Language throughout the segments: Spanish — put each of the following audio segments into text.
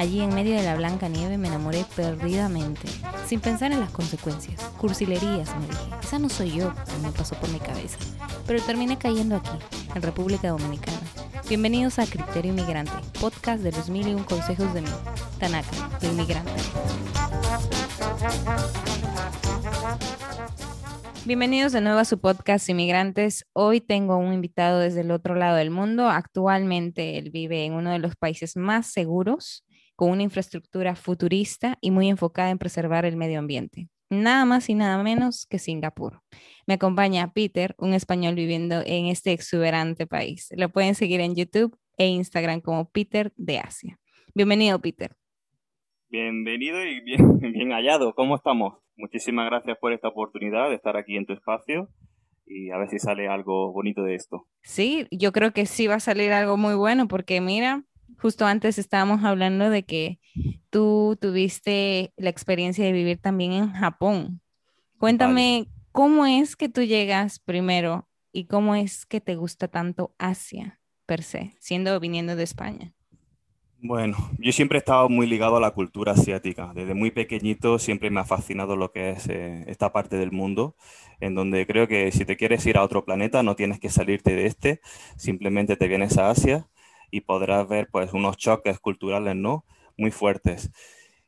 Allí en medio de la blanca nieve me enamoré perdidamente, sin pensar en las consecuencias. Cursilerías, me dije. Esa no soy yo, me pasó por mi cabeza. Pero terminé cayendo aquí, en República Dominicana. Bienvenidos a Criterio Inmigrante, podcast de los mil y un consejos de mí, Tanaka, la inmigrante. Bienvenidos de nuevo a su podcast Inmigrantes. Hoy tengo un invitado desde el otro lado del mundo. Actualmente él vive en uno de los países más seguros, con una infraestructura futurista y muy enfocada en preservar el medio ambiente. Nada más y nada menos que Singapur. Me acompaña Peter, un español viviendo en este exuberante país. Lo pueden seguir en YouTube e Instagram como Peter de Asia. Bienvenido, Peter. Bienvenido y bien, bien hallado. ¿Cómo estamos? Muchísimas gracias por esta oportunidad de estar aquí en tu espacio y a ver si sale algo bonito de esto. Sí, yo creo que sí va a salir algo muy bueno porque mira, justo antes estábamos hablando de que tú tuviste la experiencia de vivir también en Japón. Cuéntame, ¿cómo es que tú llegas primero y cómo es que te gusta tanto Asia per se, siendo viniendo de España? Bueno, yo siempre he estado muy ligado a la cultura asiática. Desde muy pequeñito siempre me ha fascinado lo que es eh, esta parte del mundo, en donde creo que si te quieres ir a otro planeta no tienes que salirte de este, simplemente te vienes a Asia y podrás ver pues unos choques culturales, ¿no? Muy fuertes.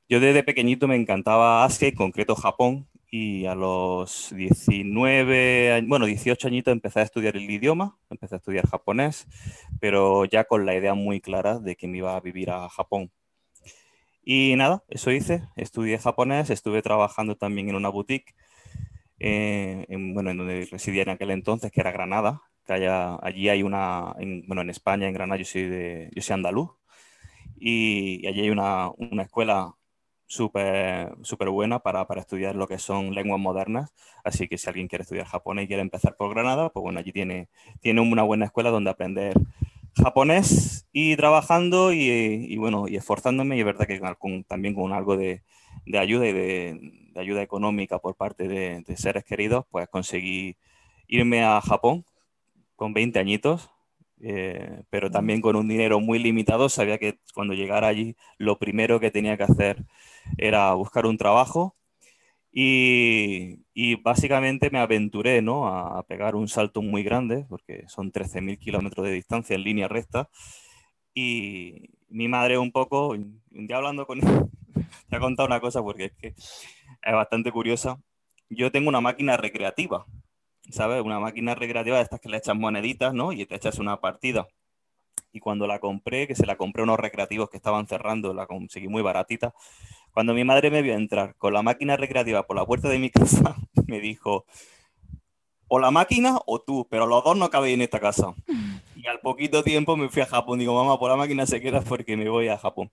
Yo desde pequeñito me encantaba Asia y concreto Japón y a los 19, bueno, 18 añitos empecé a estudiar el idioma, empecé a estudiar japonés, pero ya con la idea muy clara de que me iba a vivir a Japón. Y nada, eso hice, estudié japonés, estuve trabajando también en una boutique, eh, en, bueno, en donde residía en aquel entonces, que era Granada, que allí hay una, bueno, en España, en Granada, yo soy, de, yo soy andaluz, y, allí hay una, una escuela súper super buena para, para, estudiar lo que son lenguas modernas. Así que si alguien quiere estudiar japonés y quiere empezar por Granada, pues bueno, allí tiene, tiene una buena escuela donde aprender japonés y trabajando y, bueno, y esforzándome. Y es verdad que también con algo de, de ayuda y de, de, ayuda económica por parte de, de, seres queridos, pues conseguí irme a Japón con 20 añitos. Eh, pero también con un dinero muy limitado, sabía que cuando llegara allí lo primero que tenía que hacer era buscar un trabajo y, básicamente me aventuré ¿no? a, pegar un salto muy grande, porque son 13.000 kilómetros de distancia en línea recta. Y mi madre un poco, un día hablando con él, te ha contado una cosa porque es que es bastante curiosa. Yo tengo una máquina recreativa, ¿sabes? Una máquina recreativa de estas que le echas moneditas, ¿no? Y te echas una partida. Y cuando la compré, que se la compré a unos recreativos que estaban cerrando, la conseguí muy baratita, cuando mi madre me vio entrar con la máquina recreativa por la puerta de mi casa, me dijo, o la máquina o tú, pero los dos no cabéis en esta casa. Y al poquito tiempo me fui a Japón. Digo, mamá, por la máquina se queda porque me voy a Japón.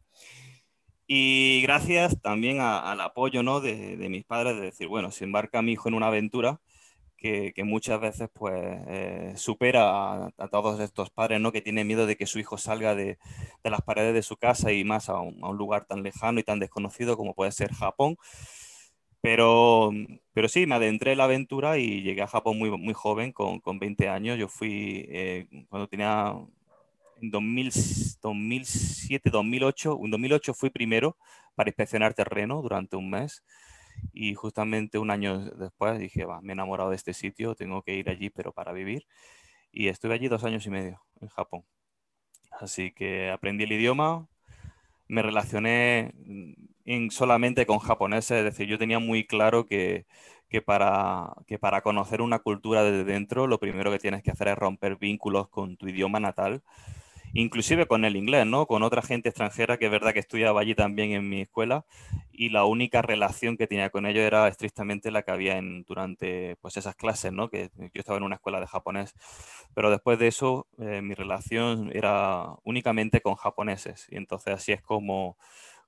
Y gracias también al apoyo ¿no? de, de, mis padres de decir, bueno, si embarca mi hijo en una aventura, que, muchas veces pues eh, supera a, todos estos padres, ¿no? Que tienen miedo de que su hijo salga de, las paredes de su casa y más a un, lugar tan lejano y tan desconocido como puede ser Japón. Pero, pero sí, me adentré en la aventura y llegué a Japón muy, muy joven, con, con 20 años. Yo fui eh, cuando tenía en 2007, 2008, en 2008 fui primero para inspeccionar terreno durante un mes y justamente un año después dije, va, me he enamorado de este sitio, tengo que ir allí, pero para vivir. Y estuve allí dos años y medio, en Japón. Así que aprendí el idioma, me relacioné en, solamente con japoneses, es decir, yo tenía muy claro que, que, para, que para conocer una cultura desde dentro, lo primero que tienes que hacer es romper vínculos con tu idioma natal inclusive con el inglés, ¿no? Con otra gente extranjera que es verdad que estudiaba allí también en mi escuela y la única relación que tenía con ellos era estrictamente la que había en, durante pues esas clases, ¿no? Que yo estaba en una escuela de japonés, pero después de eso eh, mi relación era únicamente con japoneses y entonces así es como,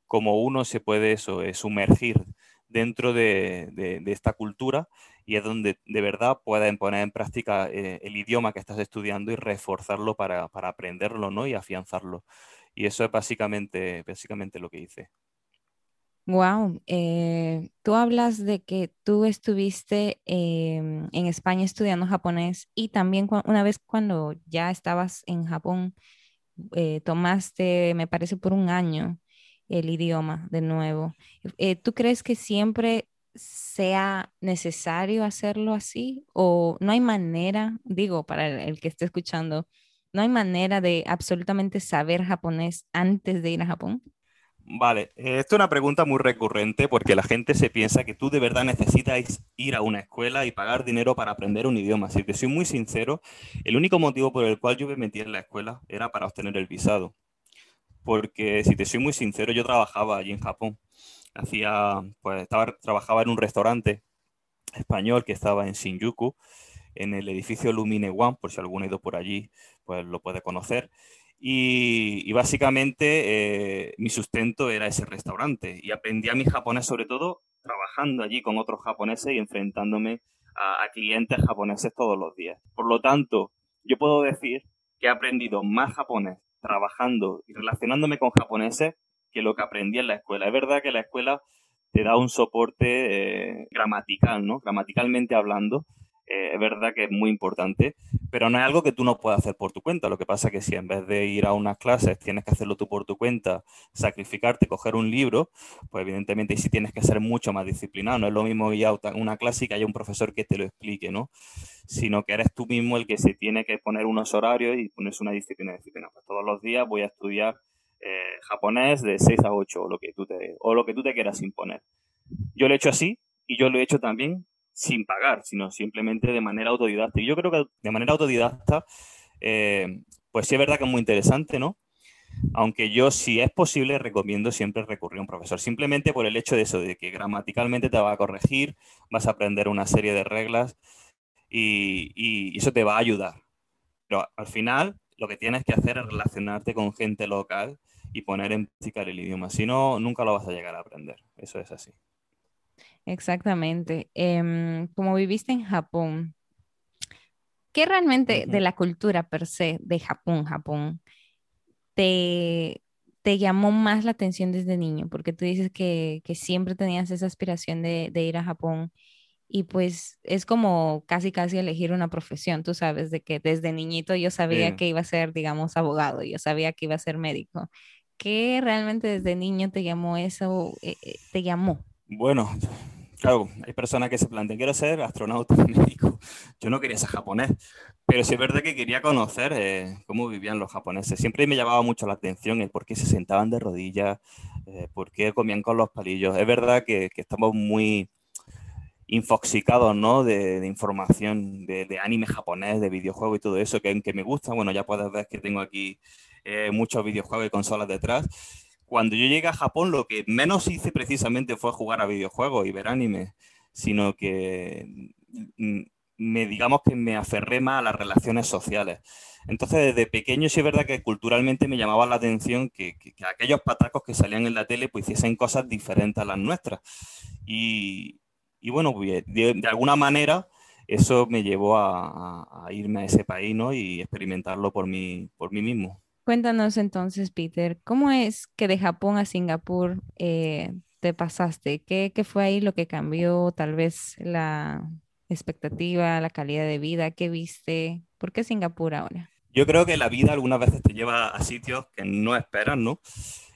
como uno se puede eso, eh, sumergir dentro de, esta cultura y es donde de verdad puedes poner en práctica eh, el idioma que estás estudiando y reforzarlo para, aprenderlo ¿no? y afianzarlo. Y eso es básicamente, básicamente lo que hice. Wow, eh, tú hablas de que tú estuviste em, en España estudiando japonés y también una vez cuando ya estabas en Japón, eh, tomaste, me parece, por un año el idioma de nuevo. Eh, ¿Tú crees que siempre sea necesario hacerlo así o no hay manera, digo, para el que esté escuchando, no hay manera de absolutamente saber japonés antes de ir a Japón? Vale, esto es una pregunta muy recurrente porque la gente se piensa que tú de verdad necesitas ir a una escuela y pagar dinero para aprender un idioma. Si te soy muy sincero, el único motivo por el cual yo me metí en la escuela era para obtener el visado. Porque si te soy muy sincero, yo trabajaba allí en Japón. Hacía, pues estaba, trabajaba en un restaurante español que estaba en Shinjuku, en el edificio Lumine One, por si alguno ha ido por allí, pues lo puede conocer. Y, básicamente eh, mi sustento era ese restaurante. Y aprendí a mi japonés sobre todo trabajando allí con otros japoneses y enfrentándome a, clientes japoneses todos los días. Por lo tanto, yo puedo decir que he aprendido más japonés trabajando y relacionándome con japoneses que lo que aprendí en la escuela. Es verdad que la escuela te da un soporte eh, gramatical, ¿no? Gramaticalmente hablando, eh, es verdad que es muy importante, pero no es algo que tú no puedas hacer por tu cuenta. Lo que pasa es que si en vez de ir a unas clases tienes que hacerlo tú por tu cuenta, sacrificarte, coger un libro, pues evidentemente sí tienes que ser mucho más disciplinado. No es lo mismo ir a una clase y que haya un profesor que te lo explique, ¿no? Sino que eres tú mismo el que se tiene que poner unos horarios y ponerse una disciplina. disciplina. Pues todos los días voy a estudiar eh, japonés de 6 a 8 o lo, que tú te, o lo que tú te quieras imponer. Yo lo he hecho así y yo lo he hecho también sin pagar, sino simplemente de manera autodidacta. Y yo creo que de manera autodidacta, eh, pues sí es verdad que es muy interesante, ¿no? Aunque yo, si es posible, recomiendo siempre recurrir a un profesor, simplemente por el hecho de eso, de que gramaticalmente te va a corregir, vas a aprender una serie de reglas y, y eso te va a ayudar. Pero al final, lo que tienes que hacer es relacionarte con gente local y poner en práctica el idioma. Si no, nunca lo vas a llegar a aprender. Eso es así. Exactamente. Em, como viviste en Japón, ¿qué realmente de la cultura per se de Japón, Japón, te, te llamó más la atención desde niño? Porque tú dices que, siempre tenías esa aspiración de, ir a Japón y pues es como casi casi elegir una profesión, tú sabes, de que desde niñito yo sabía que iba a ser, digamos, abogado, yo sabía que iba a ser médico. ¿Qué realmente desde niño te llamó eso, eh, eh, te llamó? Bueno, claro, hay personas que se plantean, quiero ser astronauta médico. Yo no quería ser japonés, pero sí es verdad que quería conocer eh, cómo vivían los japoneses. Siempre me llamaba mucho la atención el por qué se sentaban de rodillas, eh, por qué comían con los palillos. Es verdad que, estamos muy infoxicados ¿no? de, información de, anime japonés, de videojuegos y todo eso, que, que me gusta. Bueno, ya puedes ver que tengo aquí eh, muchos videojuegos y consolas detrás cuando yo llegué a Japón, lo que menos hice precisamente fue jugar a videojuegos y ver anime, sino que mm, me digamos que me aferré más a las relaciones sociales. Entonces, desde pequeño sí es verdad que culturalmente me llamaba la atención que, aquellos patacos que salían en la tele pues hiciesen cosas diferentes a las nuestras. Y, bueno, pues, de, alguna manera eso me llevó a, irme a ese país y experimentarlo por mí, por mí mismo. Cuéntanos entonces, Peter, ¿cómo es que de Japón a Singapur eh, te pasaste? ¿Qué, fue ahí lo que cambió? Tal vez la expectativa, la calidad de vida, ¿qué viste? ¿Por qué Singapur ahora? Yo creo que la vida algunas veces te lleva a sitios que no esperas, ¿no?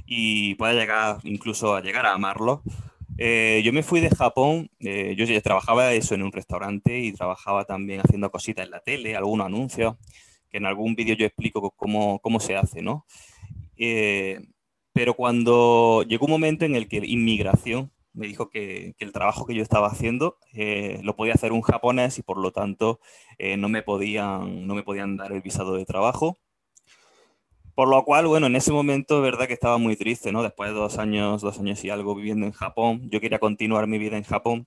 Y puede llegar incluso a llegar a amarlos. Eh, yo me fui de Japón, eh, yo trabajaba eso en un restaurante y trabajaba también haciendo cositas en la tele, algunos anuncios en algún vídeo yo explico cómo, cómo se hace, ¿no? Eh, pero cuando llegó un momento en el que inmigración me dijo que, el trabajo que yo estaba haciendo eh, lo podía hacer un japonés y por lo tanto eh, no, me podían, no me podían dar el visado de trabajo. Por lo cual, bueno, en ese momento, verdad que estaba muy triste, ¿no? Después de dos años, dos años y algo viviendo en Japón, yo quería continuar mi vida en Japón,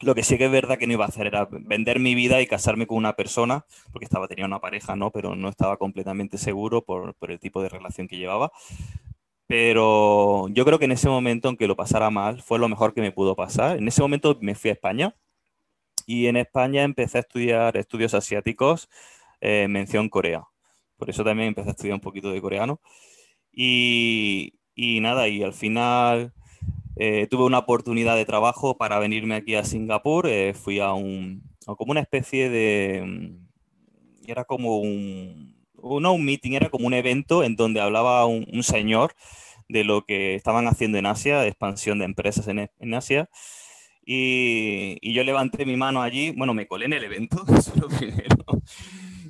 lo que sí que es verdad que no iba a hacer era vender mi vida y casarme con una persona, porque estaba tenía una pareja, ¿no? Pero no estaba completamente seguro por, el tipo de relación que llevaba. pero yo creo que en ese momento, aunque lo pasara mal, fue lo mejor que me pudo pasar. En ese momento me fui a España y en España empecé a estudiar estudios asiáticos, eh, mención Corea. Por eso también empecé a estudiar un poquito de coreano. Y, y nada, y al final eh, tuve una oportunidad de trabajo para venirme aquí a Singapur. Eh, fui a un, como una especie de, mm, era como un, no un meeting, era como un evento en donde hablaba un, señor de lo que estaban haciendo en Asia, de expansión de empresas en, en Asia. Y, y, yo levanté mi mano allí, bueno, me colé en el evento, eso lo primero.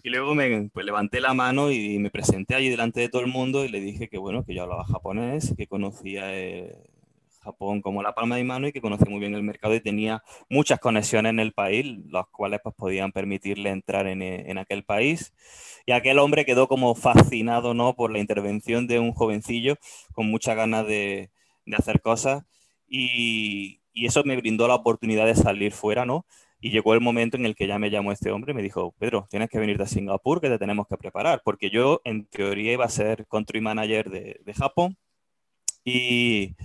Y luego me pues, levanté la mano y me presenté allí delante de todo el mundo y le dije que, bueno, que yo hablaba japonés, que conocía eh, Japón como la palma de mano y que conocía muy bien el mercado y tenía muchas conexiones en el país, las cuales pues, podían permitirle entrar en, eh, en aquel país. Y aquel hombre quedó como fascinado ¿no? por la intervención de un jovencillo con muchas ganas de, de hacer cosas y, y eso me brindó la oportunidad de salir fuera, ¿no? Y llegó el momento en el que ya me llamó este hombre y me dijo, Pedro, tienes que venir de Singapur, que te tenemos que preparar, porque yo en teoría iba a ser country manager de, de Japón y,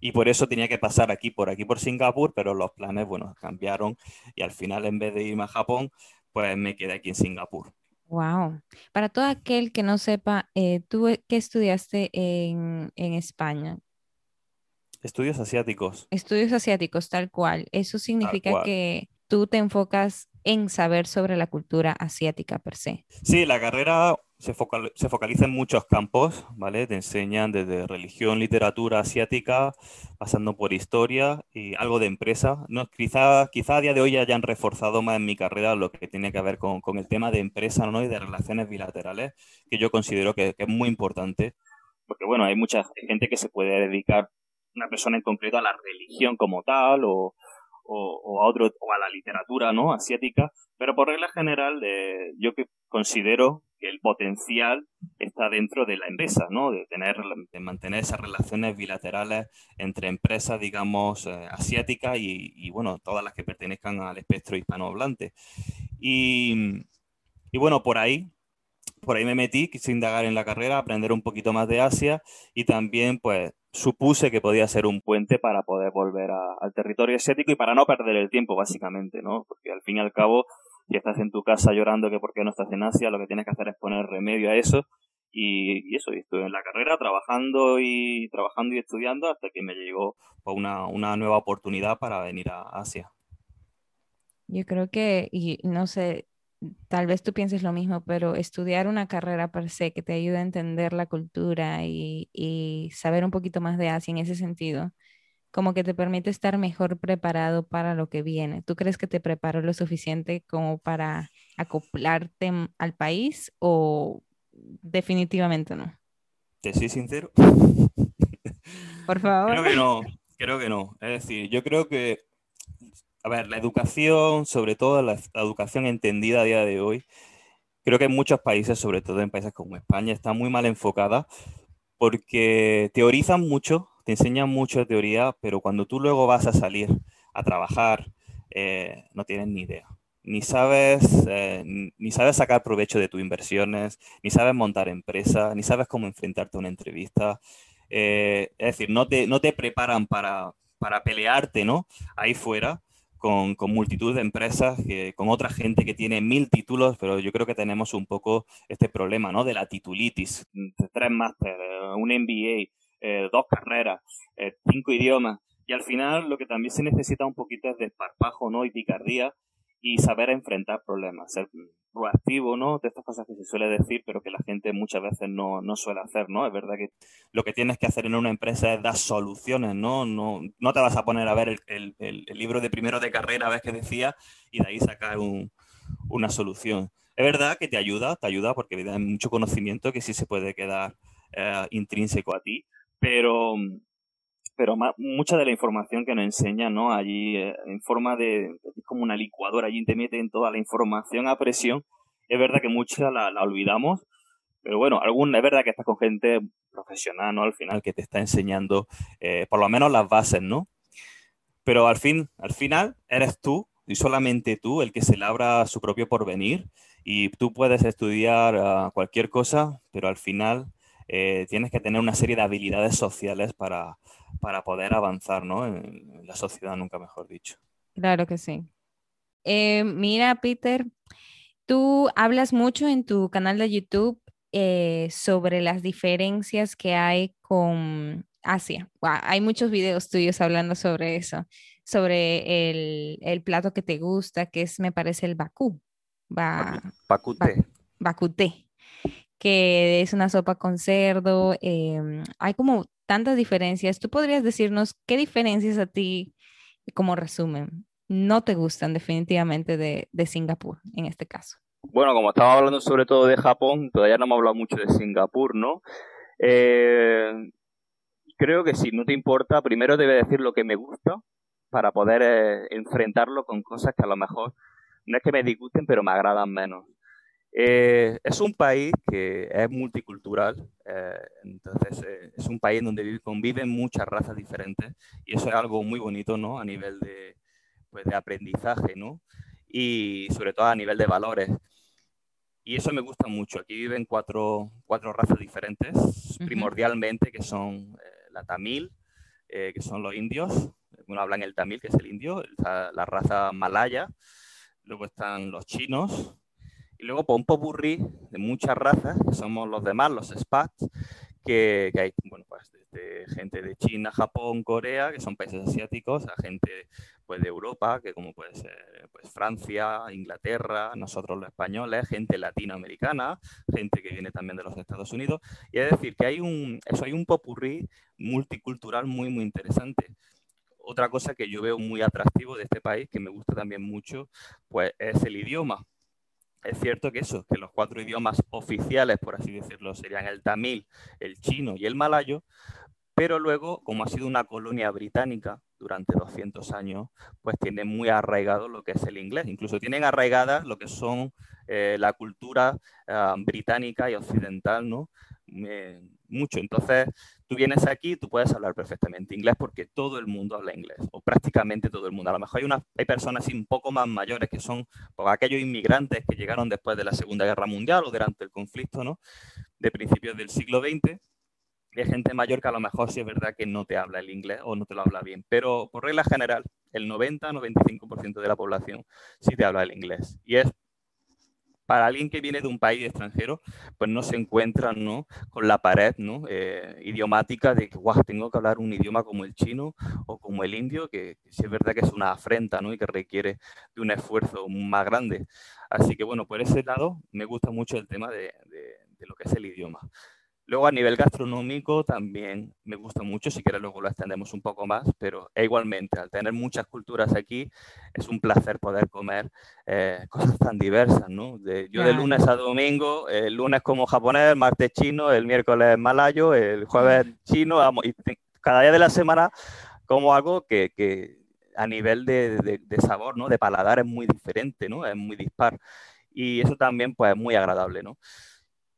y, por eso tenía que pasar aquí, por aquí, por Singapur, pero los planes, bueno, cambiaron y al final en vez de irme a Japón, pues me quedé aquí en Singapur. Wow. Para todo aquel que no sepa, eh, ¿tú qué estudiaste en, en España? Estudios asiáticos. Estudios asiáticos, tal cual. Eso significa que tú te enfocas en saber sobre la cultura asiática per se. Sí, la carrera se, focaliza en muchos campos, ¿vale? Te enseñan desde religión, literatura asiática, pasando por historia y algo de empresa. No, quizá, quizá a día de hoy hayan reforzado más en mi carrera lo que tiene que ver con, con el tema de empresa ¿no? y de relaciones bilaterales, que yo considero que, que es muy importante. Porque, bueno, hay mucha gente que se puede dedicar, una persona en concreto, a la religión como tal o o, a otro o a la literatura no asiática pero por regla general eh, yo que considero el potencial está dentro de la empresa no de tener de mantener esas relaciones bilaterales entre empresas digamos eh, asiáticas y, bueno todas las que pertenezcan al espectro hispanohablante y, y bueno por ahí por ahí me metí, quise indagar en la carrera, aprender un poquito más de Asia y también pues supuse que podía ser un puente para poder volver al territorio asiático y para no perder el tiempo, básicamente, ¿no? Porque al fin y al cabo, si estás en tu casa llorando que por qué no estás en Asia, lo que tienes que hacer es poner remedio a eso. Y, eso, y estuve en la carrera trabajando y trabajando y estudiando hasta que me llegó una, una nueva oportunidad para venir a Asia. Yo creo que, y no sé, tal vez tú pienses lo mismo, pero estudiar una carrera per se que te ayude a entender la cultura y, saber un poquito más de Asia en ese sentido, como que te permite estar mejor preparado para lo que viene. ¿Tú crees que te preparó lo suficiente como para acoplarte al país o definitivamente no? Te soy sincero. Por favor. Creo que no, creo que no. Es decir, yo creo que a ver, la educación, sobre todo la, educación entendida a día de hoy, creo que en muchos países, sobre todo en países como España, está muy mal enfocada porque teorizan mucho, te enseñan mucho teoría, pero cuando tú luego vas a salir a trabajar, eh, no tienes ni idea. Ni sabes, eh, ni sabes sacar provecho de tus inversiones, ni sabes montar empresa, ni sabes cómo enfrentarte a una entrevista. Eh, es decir, no te, no te preparan para, para pelearte ¿no? ahí fuera con, con, multitud de empresas, con otra gente que tiene mil títulos, pero yo creo que tenemos un poco este problema, ¿no? De la titulitis. Tres másteres, un MBA, eh, dos carreras, eh, cinco idiomas. Y al final lo que también se necesita un poquito es de esparpajo, ¿no? Y picardía y saber enfrentar problemas, ser proactivo, ¿no? De estas cosas que se suele decir, pero que la gente muchas veces no, no suele hacer, ¿no? Es verdad que lo que tienes que hacer en una empresa es dar soluciones, ¿no? No, no te vas a poner a ver el, el, el libro de primero de carrera, ves que decía, y de ahí sacar un, una solución. Es verdad que te ayuda, te ayuda porque hay mucho conocimiento que sí se puede quedar eh, intrínseco a ti, pero pero mucha de la información que nos enseña, ¿no? Allí eh, en forma de, es como una licuadora, allí te meten toda la información a presión. Es verdad que mucha la, olvidamos, pero bueno, alguna, es verdad que estás con gente profesional, ¿no? Al final que te está enseñando eh, por lo menos las bases, ¿no? Pero al fin, al final eres tú y solamente tú el que se labra su propio porvenir y tú puedes estudiar uh, cualquier cosa, pero al final eh, tienes que tener una serie de habilidades sociales para, para poder avanzar ¿no? en, la sociedad, nunca mejor dicho. Claro que sí. Eh, mira, Peter, tú hablas mucho en tu canal de YouTube eh, sobre las diferencias que hay con Asia. hay muchos videos tuyos hablando sobre eso, sobre el, el, plato que te gusta, que es, me parece, el bakú. Ba, bakuté. Que es una sopa con cerdo. Em, hay como tantas diferencias. ¿Tú podrías decirnos qué diferencias a ti, como resumen, no te gustan definitivamente de, Singapur en este caso? Bueno, como estaba hablando sobre todo de Japón, todavía no hemos hablado mucho de Singapur, ¿no? Eh, creo que si no te importa, primero debe decir lo que me gusta para poder eh, enfrentarlo con cosas que a lo mejor no es que me disgusten, pero me agradan menos. Eh, es un país que es multicultural, entonces es un país donde conviven muchas razas diferentes y eso es algo muy bonito, ¿no? A nivel de, pues, de aprendizaje, ¿no? Y sobre todo a nivel de valores. Y eso me gusta mucho. Aquí viven cuatro, cuatro razas diferentes, primordialmente, que son eh, la tamil, eh, que son los indios. Uno hablan el tamil, que es el indio, la, raza malaya. Luego están los chinos. Y luego por un de muchas razas, que somos los demás, los spats, que, que hay, bueno, pues desde gente de China, Japón, Corea, que son países asiáticos, a gente pues, de Europa, que como puede ser pues, Francia, Inglaterra, nosotros los españoles, gente latinoamericana, gente que viene también de los Estados Unidos. Y es decir, que hay un, eso hay un popurrí multicultural muy, muy interesante. Otra cosa que yo veo muy atractivo de este país, que me gusta también mucho, pues es el idioma. Es cierto que eso, que los cuatro idiomas oficiales, por así decirlo, serían el tamil, el chino y el malayo, pero luego, como ha sido una colonia británica, durante 200 años, pues tienen muy arraigado lo que es el inglés. Incluso tienen arraigadas lo que son eh, la cultura ah, británica y occidental, ¿no? Mucho. Entonces, tú vienes aquí, tú puedes hablar perfectamente inglés porque todo el mundo habla inglés, o prácticamente todo el mundo. A lo mejor hay, una, hay personas un poco más mayores que son pues, aquellos inmigrantes que llegaron después de la Segunda Guerra Mundial o durante el conflicto, ¿no? De principios del siglo XX hay gente mayor que a lo mejor sí es verdad que no te habla el inglés o no te lo habla bien, pero por regla general, el 90-95% de la población sí te habla el inglés. Y es para alguien que viene de un país extranjero, pues no se encuentra ¿no? con la pared ¿no? Eh, idiomática de que wow, tengo que hablar un idioma como el chino o como el indio, que, sí es verdad que es una afrenta ¿no? y que requiere de un esfuerzo más grande. Así que bueno, por ese lado me gusta mucho el tema de lo que es el idioma. Luego a nivel gastronómico también me gusta mucho, si quieres luego lo extendemos un poco más, pero e igualmente, al tener muchas culturas aquí, es un placer poder comer eh, cosas tan diversas, ¿no? De, yo de lunes a domingo, el lunes como japonés, el martes chino, el miércoles malayo, el jueves chino, y cada día de la semana como algo que, que a nivel de, de, de, sabor, ¿no? De paladar es muy diferente, ¿no? Es muy dispar. Y eso también, pues, es muy agradable, ¿no?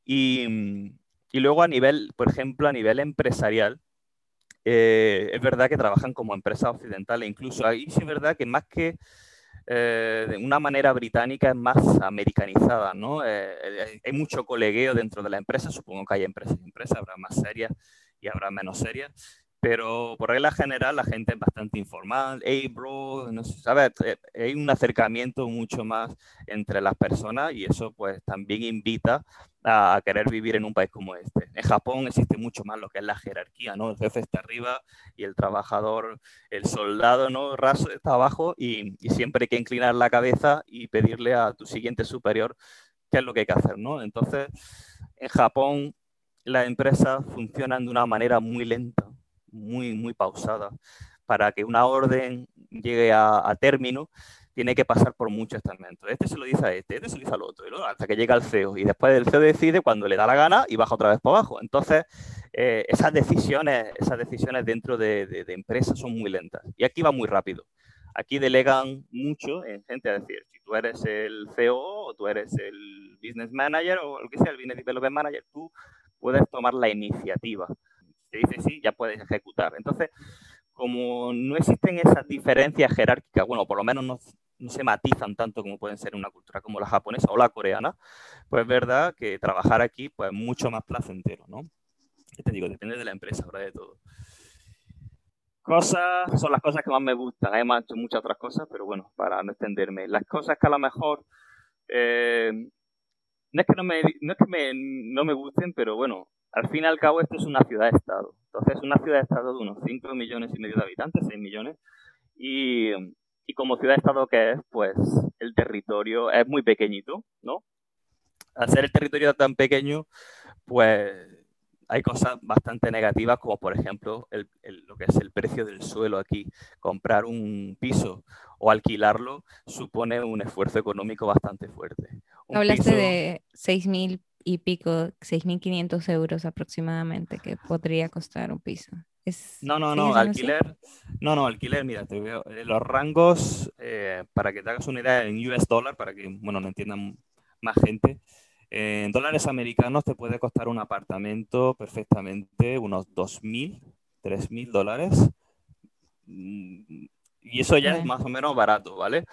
Y y luego a nivel, por ejemplo, a nivel empresarial, eh, es verdad que trabajan como empresas occidentales, incluso ahí sí es verdad que más que eh, de una manera británica es más americanizada, ¿no? Eh, hay mucho colegueo dentro de la empresa, supongo que hay empresas y empresas, habrá más serias y habrá menos serias, pero por regla general la gente es bastante informal, hey bro, no sé, ¿sabes? Hay un acercamiento mucho más entre las personas y eso pues también invita a, querer vivir en un país como este. En Japón existe mucho más lo que es la jerarquía, ¿no? El jefe está arriba y el trabajador, el soldado, ¿no? Raso está abajo y, siempre hay que inclinar la cabeza y pedirle a tu siguiente superior qué es lo que hay que hacer, ¿no? Entonces, en Japón las empresas funcionan de una manera muy lenta, muy, muy pausada, para que una orden llegue a, término tiene que pasar por muchos estamentos. Este se lo dice a este, este se lo dice al otro, hasta que llega el CEO. Y después el CEO decide cuando le da la gana y baja otra vez para abajo. Entonces, eh, esas, decisiones, esas decisiones dentro de, empresas son muy lentas. Y aquí va muy rápido. Aquí delegan mucho en gente, a decir, si tú eres el CEO o tú eres el business manager o lo que sea, el business development manager, tú puedes tomar la iniciativa. Si dice sí, ya puedes ejecutar. Entonces, como no existen esas diferencias jerárquicas, bueno, por lo menos no, se matizan tanto como pueden ser en una cultura como la japonesa o la coreana, pues es verdad que trabajar aquí pues es mucho más placentero, ¿no? ¿Qué te digo? Depende de la empresa, ahora de todo. Cosas son las cosas que más me gustan. Hay más, muchas otras cosas, pero bueno, para no extenderme. Las cosas que a lo mejor eh, no es que, no me, no es que me, no me gusten, pero bueno, al fin y al cabo esto es una ciudad-estado. Entonces es una ciudad-estado de unos 5 millones y medio de habitantes, 6 millones. Y, y como ciudad-estado que es, pues el territorio es muy pequeñito, ¿no? Al ser el territorio tan pequeño, pues hay cosas bastante negativas, como por ejemplo lo que es el precio del suelo aquí. Comprar un piso o alquilarlo supone un esfuerzo económico bastante fuerte. Hablaste de 6.000 y pico, 6.500 euros aproximadamente que podría costar un piso. no, no, no, alquiler. No, no, alquiler, mira, te veo eh, los rangos, eh, para que te hagas una idea en US dólar, para que, bueno, no entiendan más gente, en dólares americanos te puede costar un apartamento perfectamente unos 2.000, 3.000 dólares. Mm, y eso ya es más o menos barato, ¿vale?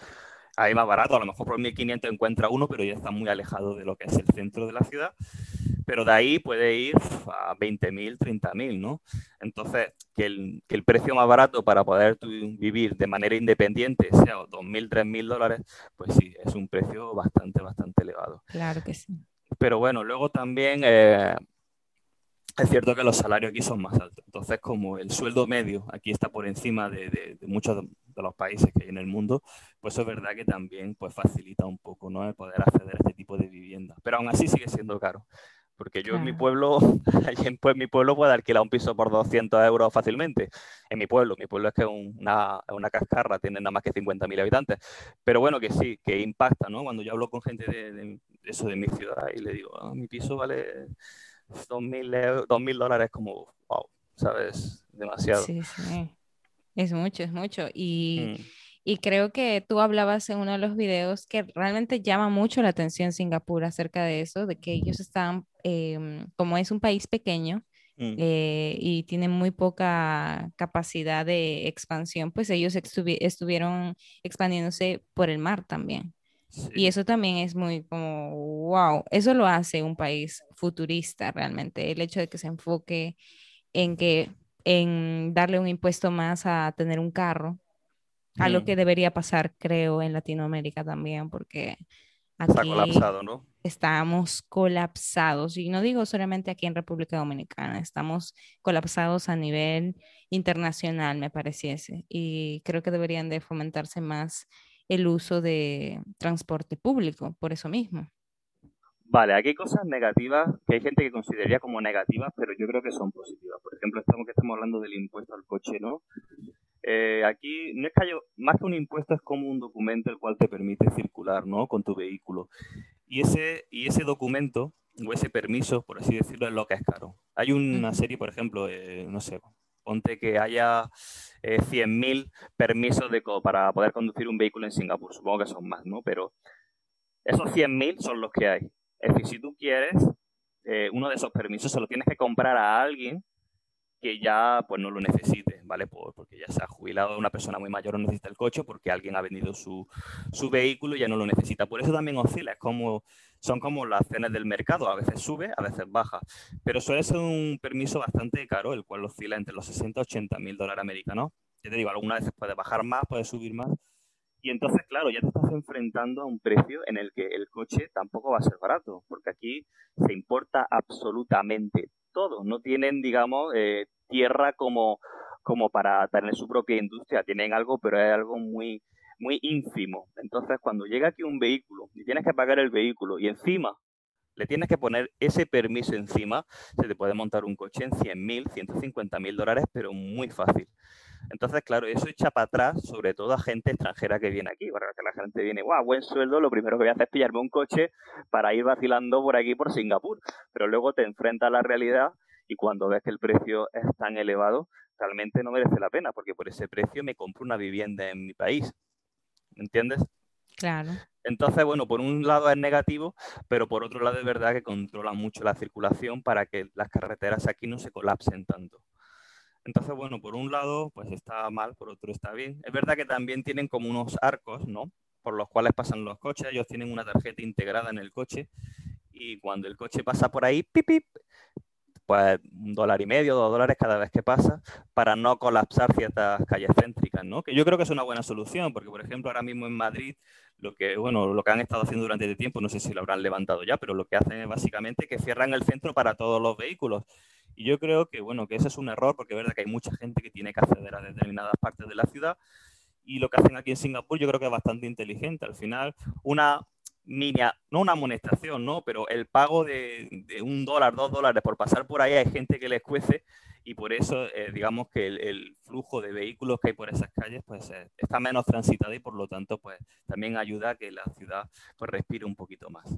Ahí más barato, a lo mejor por 1.500 encuentra uno, pero ya está muy alejado de lo que es el centro de la ciudad. Pero de ahí puede ir a 20.000, 30.000, ¿no? Entonces, que el, que el, precio más barato para poder vivir de manera independiente sea 2.000, 3.000 dólares, pues sí, es un precio bastante, bastante elevado. Claro que sí. Pero bueno, luego también eh, es cierto que los salarios aquí son más altos. Entonces, como el sueldo medio aquí está por encima de, muchos de los países que hay en el mundo, pues es verdad que también pues, facilita un poco ¿no? el poder acceder a este tipo de vivienda. Pero aún así sigue siendo caro. Porque yo en mi pueblo, en pues, mi pueblo puedo alquilar un piso por 200 euros fácilmente. En mi pueblo, mi pueblo es que es una, una cascarra, tiene nada más que 50.000 habitantes. Pero bueno, que sí, que impacta, ¿no? Cuando yo hablo con gente de, eso de mi ciudad y le digo, ah, mi piso vale 2.000 mil dólares, como, wow, ¿sabes? Demasiado. Sí, sí. Es mucho, es mucho. Y, mm. y, creo que tú hablabas en uno de los videos que realmente llama mucho la atención Singapur acerca de eso, de que ellos están, em, como es un país pequeño, mm. eh, y tienen muy poca capacidad de expansión, pues ellos estuvieron expandiéndose por el mar también. Y eso también es muy como, wow, eso lo hace un país futurista realmente, el hecho de que se enfoque en que en darle un impuesto más a tener un carro, a lo que debería pasar, creo, en Latinoamérica también, porque aquí Está colapsado, ¿no? estamos colapsados, y no digo solamente aquí en República Dominicana, estamos colapsados a nivel internacional, me pareciese, y creo que deberían de fomentarse más el uso de transporte público, por eso mismo. Vale, aquí hay cosas negativas que hay gente que consideraría como negativas, pero yo creo que son positivas. Por ejemplo, estamos que estamos hablando del impuesto al coche, ¿no? Eh, aquí no es que haya, más que un impuesto es como un documento el cual te permite circular, ¿no? Con tu vehículo. Y ese, y ese documento o ese permiso, por así decirlo, es lo que es caro. Hay una serie, por ejemplo, no sé, ponte que haya 100.000 eh, permisos de, para poder conducir un vehículo en Singapur. Supongo que son más, ¿no? Pero esos 100.000 son los que hay. Es decir, si tú quieres, eh, uno de esos permisos se lo tienes que comprar a alguien que ya pues no lo necesite, ¿vale? porque ya se ha jubilado una persona muy mayor no necesita el coche, porque alguien ha vendido su, su vehículo y ya no lo necesita. Por eso también oscila, es como, son como las cenas del mercado, a veces sube, a veces baja, pero suele ser un permiso bastante caro, el cual oscila entre los 60 y 80 mil dólares americanos. Ya te digo, algunas veces puede bajar más, puede subir más, y entonces, claro, ya te estás enfrentando a un precio en el que el coche tampoco va a ser barato, porque aquí se importa absolutamente todo. No tienen, digamos, eh, tierra como, como para tener su propia industria. Tienen algo, pero es algo muy, muy ínfimo. Entonces, cuando llega aquí un vehículo y tienes que pagar el vehículo y encima le tienes que poner ese permiso encima, se te puede montar un coche en 100 mil, 150 mil dólares, pero muy fácil. Entonces, claro, eso echa para atrás, sobre todo a gente extranjera que viene aquí, porque la gente viene, guau, buen sueldo, lo primero que voy a hacer es pillarme un coche para ir vacilando por aquí, por Singapur. Pero luego te enfrentas a la realidad y cuando ves que el precio es tan elevado, realmente no merece la pena, porque por ese precio me compro una vivienda en mi país. ¿Entiendes? Claro. Entonces, bueno, por un lado es negativo, pero por otro lado es verdad que controla mucho la circulación para que las carreteras aquí no se colapsen tanto. Entonces, bueno, por un lado, pues está mal, por otro está bien. Es verdad que también tienen como unos arcos, ¿no? Por los cuales pasan los coches. Ellos tienen una tarjeta integrada en el coche y cuando el coche pasa por ahí, pip, pip, pues un dólar y medio, dos dólares cada vez que pasa, para no colapsar ciertas calles céntricas, ¿no? Que yo creo que es una buena solución, porque por ejemplo ahora mismo en Madrid lo que, bueno, lo que han estado haciendo durante este tiempo, no sé si lo habrán levantado ya, pero lo que hacen es básicamente que cierran el centro para todos los vehículos. Y yo creo que, bueno, que ese es un error, porque es verdad que hay mucha gente que tiene que acceder a determinadas partes de la ciudad, y lo que hacen aquí en Singapur yo creo que es bastante inteligente. Al final, una no una amonestación, ¿no? Pero el pago de, un dólar, dos dólares por pasar por ahí hay gente que les cuece y por eso eh, digamos que el, flujo de vehículos que hay por esas calles pues eh, está menos transitado y por lo tanto pues también ayuda a que la ciudad pues respire un poquito más.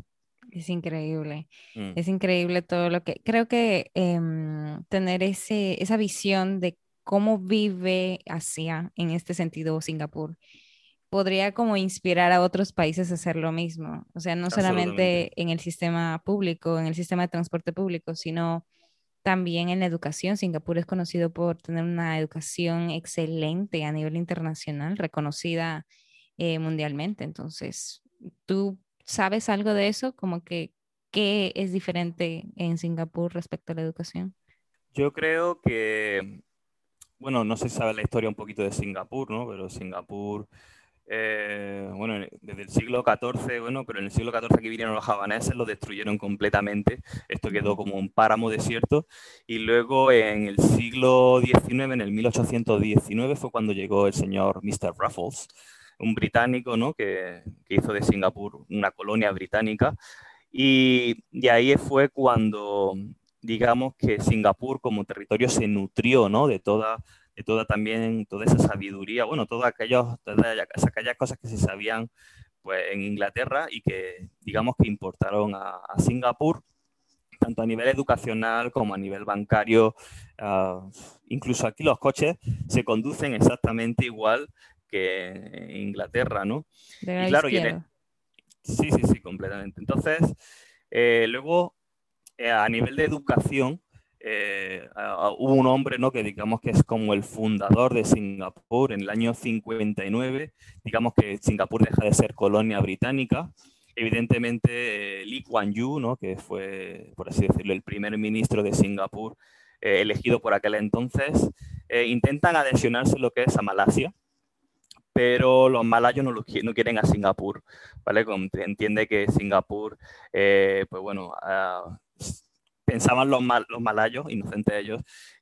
Es increíble, mm. es increíble todo lo que creo que em, tener ese, esa visión de cómo vive Asia en este sentido Singapur podría como inspirar a otros países a hacer lo mismo. O sea, no solamente en el sistema público, en el sistema de transporte público, sino también en la educación. Singapur es conocido por tener una educación excelente a nivel internacional, reconocida eh, mundialmente. Entonces, ¿tú sabes algo de eso? Como que, ¿qué es diferente en Singapur respecto a la educación? Yo creo que, bueno, no si sabe la historia un poquito de Singapur, ¿no? Pero Singapur eh, bueno, desde el siglo XIV, bueno, pero en el siglo XIV que vinieron los javaneses, lo destruyeron completamente. Esto quedó como un páramo desierto. Y luego en el siglo XIX, en el 1819, fue cuando llegó el señor Mr. Raffles, un británico, ¿no? Que, que hizo de Singapur una colonia británica. Y, y ahí fue cuando, digamos, que Singapur como territorio se nutrió, ¿no? De toda toda también, toda esa sabiduría, bueno, todas aquellas, aquellas cosas que se sabían pues, en Inglaterra y que, digamos, que importaron a, Singapur, tanto a nivel educacional como a nivel bancario. Ah, incluso aquí los coches se conducen exactamente igual que en Inglaterra, ¿no? y claro, sí, sí, sí, completamente. Entonces, eh, luego, eh, a nivel de educación, eh, hubo un hombre ¿no? que digamos que es como el fundador de Singapur en el año 59, digamos que Singapur deja de ser colonia británica. Evidentemente, eh, Lee Kuan Yew, ¿no? que fue, por así decirlo, el primer ministro de Singapur, eh, elegido por aquel entonces, intentan adhesionarse lo que es a Malasia, pero los malayos no, lo, quieren a Singapur, ¿vale? Entiende que Singapur, pues bueno, uh, pensaban los, los malayos, inocentes ellos,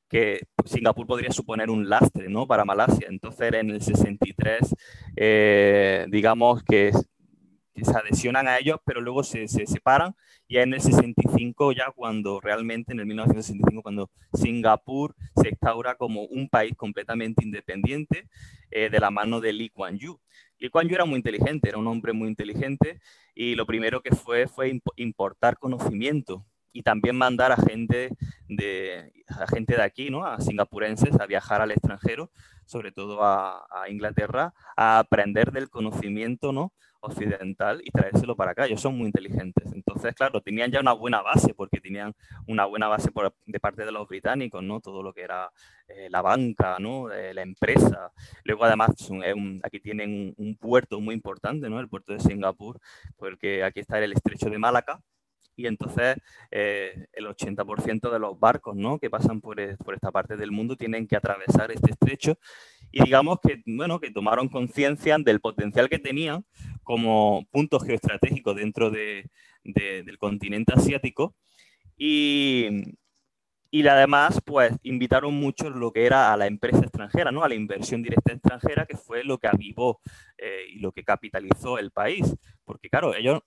que Singapur podría suponer un lastre ¿no? para Malasia. Entonces, en el 63, eh, digamos que, se adhesionan a ellos, pero luego se, se, separan. Y en el 65, ya cuando realmente, en el 1965, cuando Singapur se instaura como un país completamente independiente eh, de la mano de Lee Kuan Yew. Lee Kuan Yew era muy inteligente, era un hombre muy inteligente, y lo primero que fue fue importar conocimiento y también mandar a gente de, a gente de aquí, ¿no? a singapurenses, a viajar al extranjero, sobre todo a, Inglaterra, a aprender del conocimiento ¿no? occidental y traérselo para acá. Ellos son muy inteligentes. Entonces, claro, tenían ya una buena base, porque tenían una buena base por, de parte de los británicos, ¿no? todo lo que era eh, la banca, ¿no? Eh, la empresa. Luego, además, aquí tienen un, un, puerto muy importante, ¿no? el puerto de Singapur, porque aquí está el estrecho de Malaca y entonces eh, el 80% de los barcos ¿no? que pasan por, por, esta parte del mundo tienen que atravesar este estrecho y digamos que, bueno, que tomaron conciencia del potencial que tenían como punto geoestratégico dentro de, del continente asiático y, y además pues invitaron mucho lo que era a la empresa extranjera, ¿no? a la inversión directa extranjera, que fue lo que avivó eh, y lo que capitalizó el país, porque claro, ellos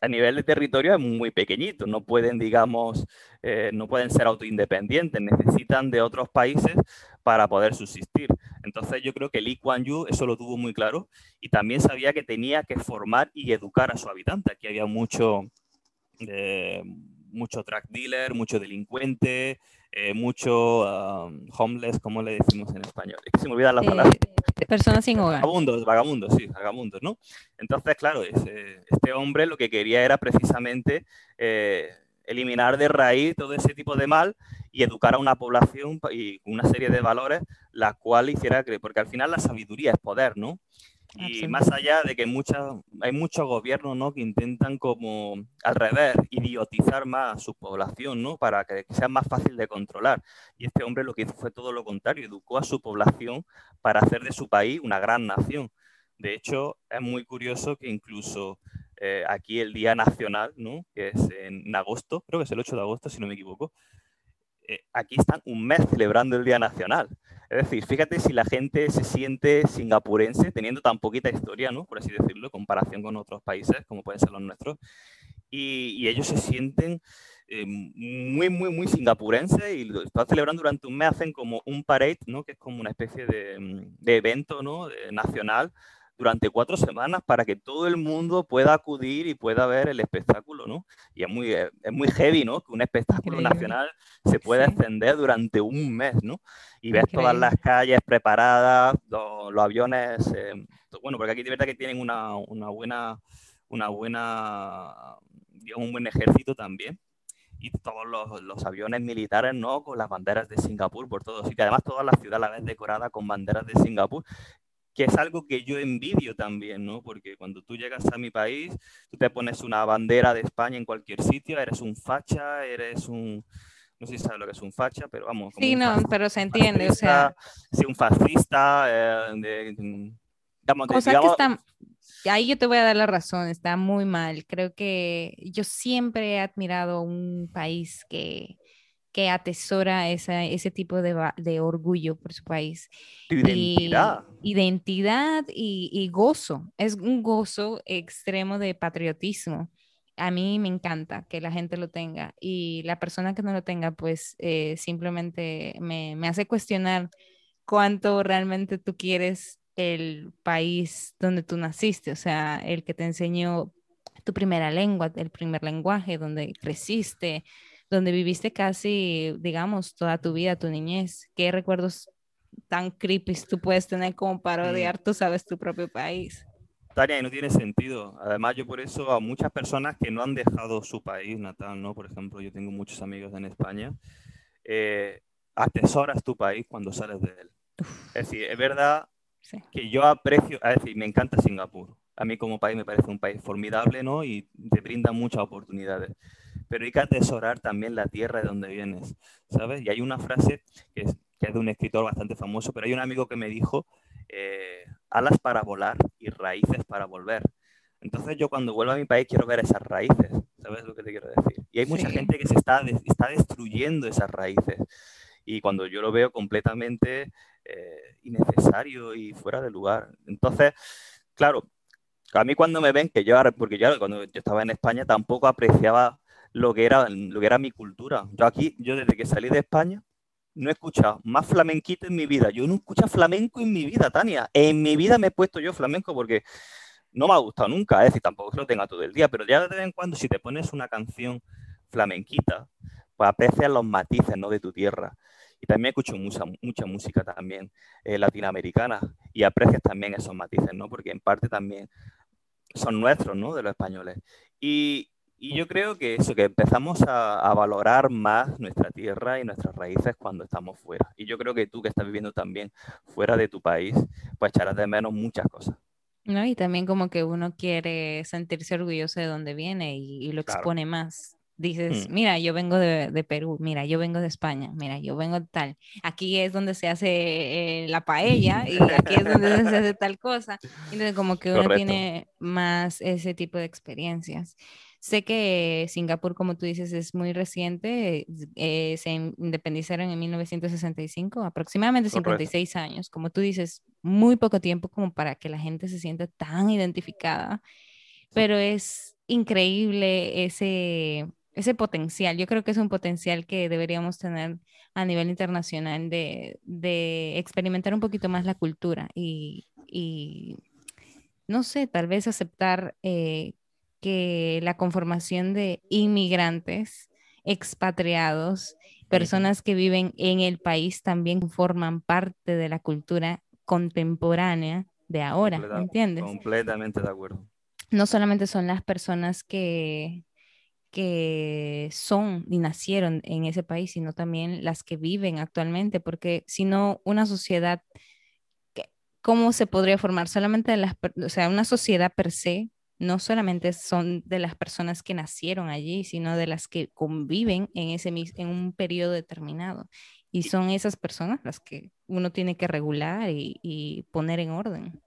a nivel de territorio es muy pequeñito, no pueden, digamos, eh, no pueden ser autoindependientes, necesitan de otros países para poder subsistir. Entonces yo creo que Lee Kuan Yew eso lo tuvo muy claro y también sabía que tenía que formar y educar a su habitante. Aquí había mucho, eh, mucho track dealer, mucho delincuente, eh, mucho um, homeless, como le decimos en español. Es que se me olvidan las palabras. Personas sin hogar. Vagabundos, vagabundos, sí, vagabundos, ¿no? Entonces, claro, este hombre lo que quería era precisamente eh, eliminar de raíz todo ese tipo de mal y educar a una población y una serie de valores la cual hiciera creer, porque al final la sabiduría es poder, ¿no? Y más allá de que hay muchos gobiernos ¿no? que intentan como al revés, idiotizar más a su población ¿no? para que sea más fácil de controlar. Y este hombre lo que hizo fue todo lo contrario, educó a su población para hacer de su país una gran nación. De hecho, es muy curioso que incluso eh, aquí el Día Nacional, ¿no? que es en agosto, creo que es el 8 de agosto, si no me equivoco, eh, aquí están un mes celebrando el Día Nacional. Es decir, fíjate si la gente se siente singapurense teniendo tan poquita historia, ¿no? por así decirlo, en comparación con otros países como pueden ser los nuestros, y, ellos se sienten eh, muy, muy, muy singapurenses y lo están celebrando durante un mes, hacen como un parade, ¿no? que es como una especie de, de evento ¿no? nacional durante cuatro semanas para que todo el mundo pueda acudir y pueda ver el espectáculo, ¿no? Y es muy, es muy heavy, ¿no? Que un espectáculo nacional se pueda extender durante un mes, ¿no? Y ves todas las calles preparadas, los, aviones, eh, bueno, porque aquí de verdad que tienen una, una buena, una buena, digamos, un buen ejército también y todos los, los, aviones militares, ¿no? Con las banderas de Singapur por todo sitio. Además, toda la ciudad la ves decorada con banderas de Singapur que es algo que yo envidio también, ¿no? Porque cuando tú llegas a mi país, tú te pones una bandera de España en cualquier sitio, eres un facha, eres un... No sé si sabes lo que es un facha, pero vamos. sí, no, pero se entiende, o sea... Sí, un fascista, eh, de, digamos, Cosa que está... Ahí yo te voy a dar la razón, está muy mal. Creo que yo siempre he admirado un país que que atesora ese tipo de, orgullo por su país. Identidad. Y, identidad y, gozo. Es un gozo extremo de patriotismo. A mí me encanta que la gente lo tenga y la persona que no lo tenga, pues eh, simplemente me, me hace cuestionar cuánto realmente tú quieres el país donde tú naciste, o sea, el que te enseñó tu primera lengua, el primer lenguaje, donde creciste, donde viviste casi, digamos, toda tu vida, tu niñez. ¿Qué recuerdos tan creepy tú puedes tener como para odiar, tú sabes, tu propio país? Tania, no tiene sentido. Además, yo por eso a muchas personas que no han dejado su país natal, ¿no? Por ejemplo, yo tengo muchos amigos en España, eh, atesoras tu país cuando sales de él. Es decir, es verdad que yo aprecio, es decir, me encanta Singapur. A mí como país me parece un país formidable, ¿no? Y te brinda muchas oportunidades pero hay que atesorar también la tierra de donde vienes, ¿sabes? Y hay una frase que es, de un escritor bastante famoso, pero hay un amigo que me dijo, eh, alas para volar y raíces para volver. Entonces yo cuando vuelvo a mi país quiero ver esas raíces, ¿sabes lo que te quiero decir? Y hay mucha gente que se está, está destruyendo esas raíces. Y cuando yo lo veo completamente eh, innecesario y fuera de lugar. Entonces, claro, a mí cuando me ven, que yo, porque yo cuando yo estaba en España tampoco apreciaba lo que era, lo que era mi cultura. Yo aquí, yo desde que salí de España, no he escuchado más flamenquito en mi vida. Yo no escucho flamenco en mi vida, Tania. En mi vida me he puesto yo flamenco porque no me ha gustado nunca, es decir, tampoco lo tenga todo el día, pero ya de vez en cuando si te pones una canción flamenquita, pues aprecias los matices ¿no? de tu tierra. Y también escucho mucha, mucha música también eh, latinoamericana y aprecias también esos matices, ¿no? Porque en parte también son nuestros, ¿no? De los españoles. Y, y yo creo que eso, que empezamos a, valorar más nuestra tierra y nuestras raíces cuando estamos fuera. Y yo creo que tú que estás viviendo también fuera de tu país, pues echarás de menos muchas cosas. No, y también como que uno quiere sentirse orgulloso de dónde viene y, lo expone más. Dices, mm. mira, yo vengo de, Perú, mira, yo vengo de España, mira, yo vengo de tal. Aquí es donde se hace eh, la paella y aquí es donde se hace tal cosa. Entonces, como que uno tiene más ese tipo de experiencias. Sé que Singapur, como tú dices, es muy reciente, eh, se independizaron en 1965, aproximadamente 56 años, como tú dices, muy poco tiempo como para que la gente se sienta tan identificada, pero es increíble ese, ese potencial. Yo creo que es un potencial que deberíamos tener a nivel internacional de, de experimentar un poquito más la cultura y, y no sé, tal vez aceptar eh, que la conformación de inmigrantes, expatriados, personas que viven en el país también forman parte de la cultura contemporánea de ahora, ¿entiendes? Completamente de acuerdo. No solamente son las personas que, que son y nacieron en ese país, sino también las que viven actualmente, porque si no, una sociedad ¿cómo se podría formar? Solamente las, o sea, una sociedad per se, no solamente son de las personas que nacieron allí, sino de las que conviven en, ese, en un periodo determinado. Y son esas personas las que uno tiene que regular y, poner en orden.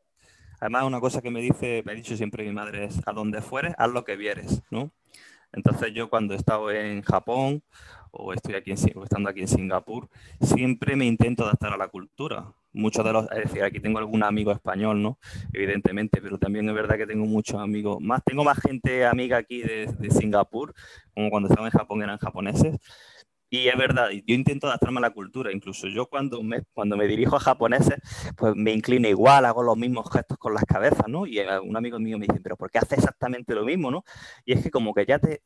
Además, una cosa que me dice, me ha dicho siempre mi madre es, a donde fueres, haz lo que vieres, ¿no? Entonces yo cuando he estado en Japón o estoy aquí en, estando aquí en Singapur, siempre me intento adaptar a la cultura. Muchos de los, es decir, aquí tengo algún amigo español, ¿no? Evidentemente, pero también es verdad que tengo muchos amigos, más, tengo más gente amiga aquí de, de Singapur, como cuando estaba en Japón eran japoneses, y es verdad, yo intento adaptarme a la cultura, incluso yo cuando me, cuando me dirijo a japoneses, pues me inclino igual, hago los mismos gestos con las cabezas, ¿no? Y eh, un amigo mío me dice, pero ¿por qué haces exactamente lo mismo, no? Y es que como que ya te,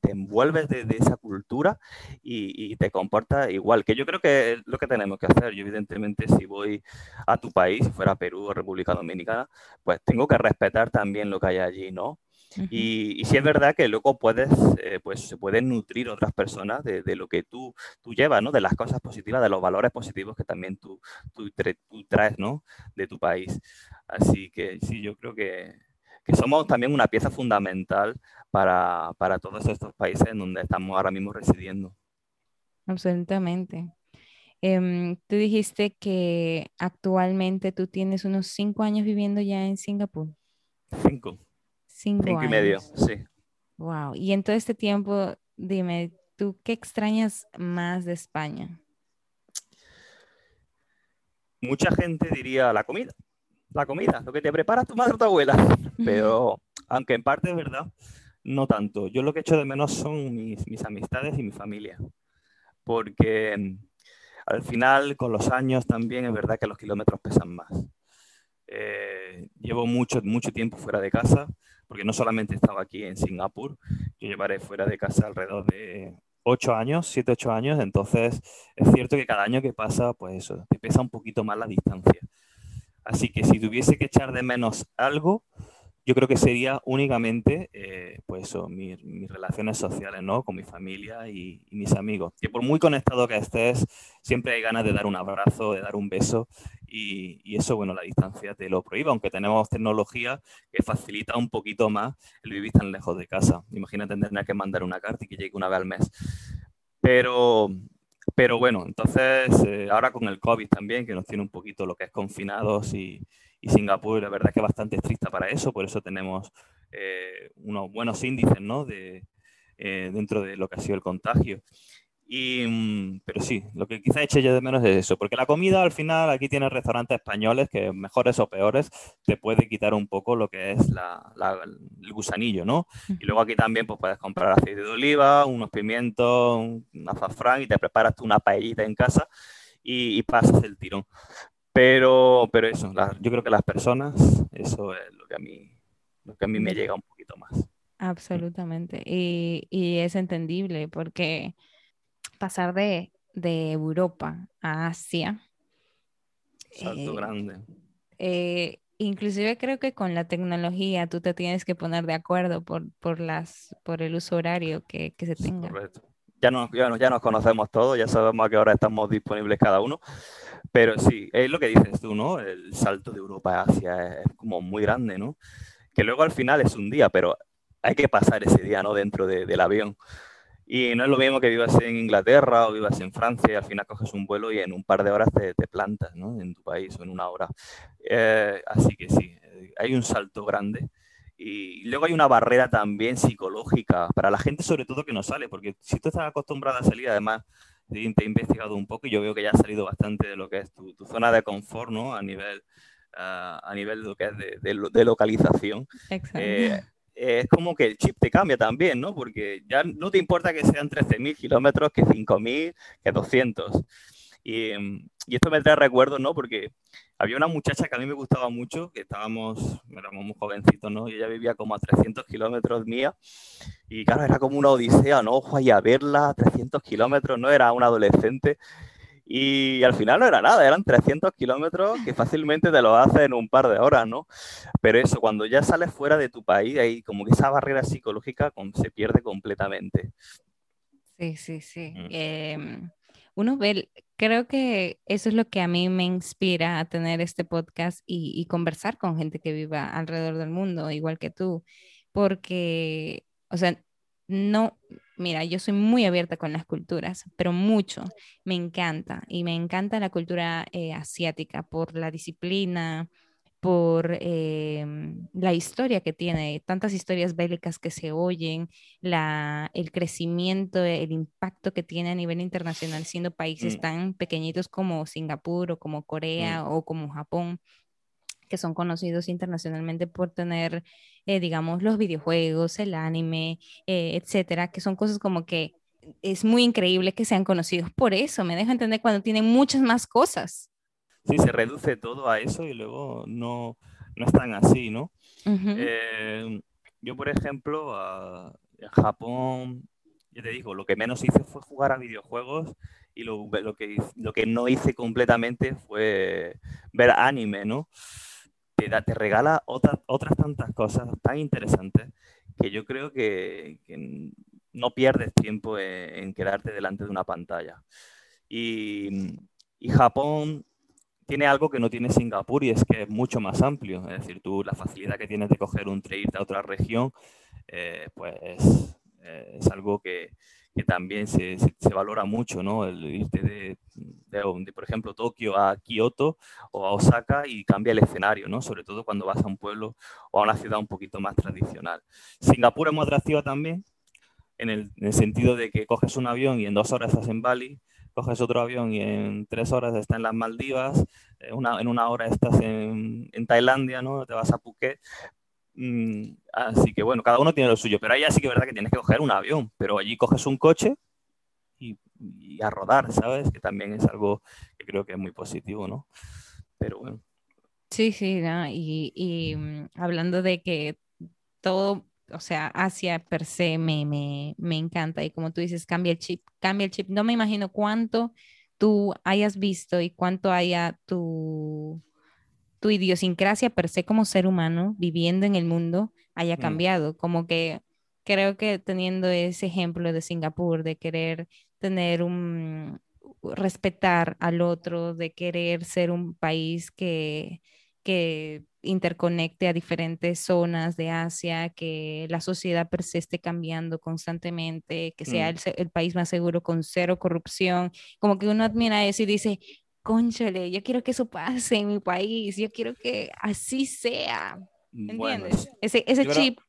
te, envuelves de, esa cultura y, y, te comportas igual, que yo creo que es lo que tenemos que hacer. Yo evidentemente si voy a tu país, si fuera Perú o República Dominicana, pues tengo que respetar también lo que hay allí, ¿no? y, si es verdad que luego puedes, eh, pues se pueden nutrir otras personas de, lo que tú, tú llevas, ¿no? De las cosas positivas, de los valores positivos que también tú, tú, traes, ¿no? De tu país. Así que sí, yo creo que, que somos también una pieza fundamental para, para, todos estos países en donde estamos ahora mismo residiendo. Absolutamente. Em, tú dijiste que actualmente tú tienes unos cinco años viviendo ya en Singapur. Cinco. Cinco, y medio, sí. Wow. Y en todo este tiempo, dime, ¿tú qué extrañas más de España? Mucha gente diría la comida. La comida, lo que te prepara tu madre o tu abuela. Pero, aunque en parte es verdad, no tanto. Yo lo que echo de menos son mis, mis amistades y mi familia. Porque mm, al final, con los años también es verdad que los kilómetros pesan más. Eh, llevo mucho, mucho tiempo fuera de casa porque no solamente estaba aquí en Singapur, yo llevaré fuera de casa alrededor de 8 años, 7, 8 años, entonces es cierto que cada año que pasa, pues eso, te pesa un poquito más la distancia. Así que si tuviese que echar de menos algo, yo creo que sería únicamente eh, pues mis, relaciones sociales, ¿no? Con mi familia y, mis amigos. Que por muy conectado que estés, siempre hay ganas de dar un abrazo, de dar un beso y, eso, bueno, la distancia te lo prohíbe, aunque tenemos tecnología que facilita un poquito más el vivir tan lejos de casa. Imagínate tener que mandar una carta y que llegue una vez al mes. Pero, pero bueno, entonces eh, ahora con el COVID también, que nos tiene un poquito lo que es confinados y, Singapur la verdad es que es bastante estricta para eso, por eso tenemos eh, unos buenos índices ¿no? de, eh, dentro de lo que ha sido el contagio. Y, mm, pero sí, lo que quizá eche yo de menos es eso, porque la comida al final aquí tienes restaurantes españoles que mejores o peores te puede quitar un poco lo que es la, el gusanillo, ¿no? Y luego aquí también pues, puedes comprar aceite de oliva, unos pimientos, un azafrán y te preparas tú una paellita en casa y, y pasas el tirón. Pero, pero eso, yo creo que las personas, eso es lo que a mí, lo que a mí me llega un poquito más. Absolutamente. Y, y es entendible porque pasar de, de Europa a Asia. Salto eh, grande. Eh, inclusive creo que con la tecnología tú te tienes que poner de acuerdo por, por, las, por el uso horario que, que se tenga. Correcto. Ya nos, ya, nos, ya nos conocemos todos, ya sabemos a qué hora estamos disponibles cada uno. Pero sí, es lo que dices tú, ¿no? El salto de Europa a Asia es como muy grande, ¿no? Que luego al final es un día, pero hay que pasar ese día, ¿no? Dentro del avión. Y no es lo mismo que vivas en Inglaterra o vivas en Francia y al final coges un vuelo y en un par de horas te, plantas, ¿no? En tu país o en una hora. Eh, así que sí, hay un salto grande. Y luego hay una barrera también psicológica para la gente, sobre todo que no sale, porque si tú estás acostumbrada a salir, además te he investigado un poco y yo veo que ya ha salido bastante de lo que es tu, zona de confort, ¿no? A nivel, ah, a nivel de lo que es de, localización. Eh, es como que el chip te cambia también, ¿no? Porque ya no te importa que sean 13.000 kilómetros, que 5.000, que 200. Y, y, esto me trae recuerdos, ¿no? Porque había una muchacha que a mí me gustaba mucho, que estábamos, éramos muy jovencitos, ¿no? Y ella vivía como a 300 kilómetros mía. Y claro, era como una odisea, ¿no? Ojo, a verla, 300 kilómetros, ¿no? Era una adolescente. Y al final no era nada, eran 300 kilómetros que fácilmente te lo haces en un par de horas, ¿no? Pero eso, cuando ya sales fuera de tu país, ahí como que esa barrera psicológica se pierde completamente. Sí, sí, sí. Mm. Em, uno ve, creo que eso es lo que a mí me inspira a tener este podcast y, y conversar con gente que viva alrededor del mundo, igual que tú, porque, o sea, no, mira, yo soy muy abierta con las culturas, pero mucho, me encanta y me encanta la cultura eh, asiática por la disciplina, por em, la historia que tiene, tantas historias bélicas que se oyen, la, el crecimiento, el impacto que tiene a nivel internacional, siendo países Mm, tan pequeñitos como Singapur o como mm, Corea o como Japón, que son conocidos internacionalmente por tener, eh, digamos, los videojuegos, el anime, eh, etcétera, que son cosas como que es muy increíble que sean conocidos por eso, me deja entender cuando tienen muchas más cosas. Sí, se reduce todo a eso y luego no, no es tan así, ¿no? Ujú, Eh, yo, por ejemplo, a- en Japón, yo te digo, lo que menos hice fue jugar a videojuegos y lo, lo que, lo que no hice completamente fue ver anime, ¿no? Te, regala otras, tantas cosas tan interesantes que yo creo que, no pierdes tiempo en, quedarte delante de una pantalla. Y, Japón tiene algo que no tiene Singapur y es que es mucho más amplio. Es decir, tú la facilidad que tienes de coger un e irte a otra región, eh, pues eh, es algo que, que también se, se, valora mucho, ¿no? El irte de, de, por ejemplo, Tokio a Kioto o a Osaka y cambia el escenario, ¿no? Sobre todo cuando vas a un pueblo o a una ciudad un poquito más tradicional. Singapur es muy atractiva también en el, en el sentido de que coges un avión y en dos horas estás en Bali, coges otro avión y en tres horas estás en las Maldivas, una, en una hora estás en, en, Tailandia, ¿no? Te vas a Phuket. Mm, así que bueno, cada uno tiene lo suyo, pero ahí sí que es verdad que tienes que coger un avión, pero allí coges un coche y, y, a rodar, ¿sabes? Que también es algo que creo que es muy positivo, ¿no? Pero bueno. Sí, sí, ¿no? y, y um, hablando de que todo o sea, Asia per se me, me, me, encanta y como tú dices, cambia el chip, cambia el chip. No me imagino cuánto tú hayas visto y cuánto haya tu, tu idiosincrasia per se como ser humano viviendo en el mundo haya cambiado. Mm. Como que creo que teniendo ese ejemplo de Singapur, de querer tener un, respetar al otro, de querer ser un país que, que interconecte a diferentes zonas de Asia, que la sociedad per se esté cambiando constantemente, que sea mm. el, el, país más seguro con cero corrupción, como que uno admira eso y dice, conchale, yo quiero que eso pase en mi país, yo quiero que así sea, ¿entiendes? Bueno, ese ese chip creo,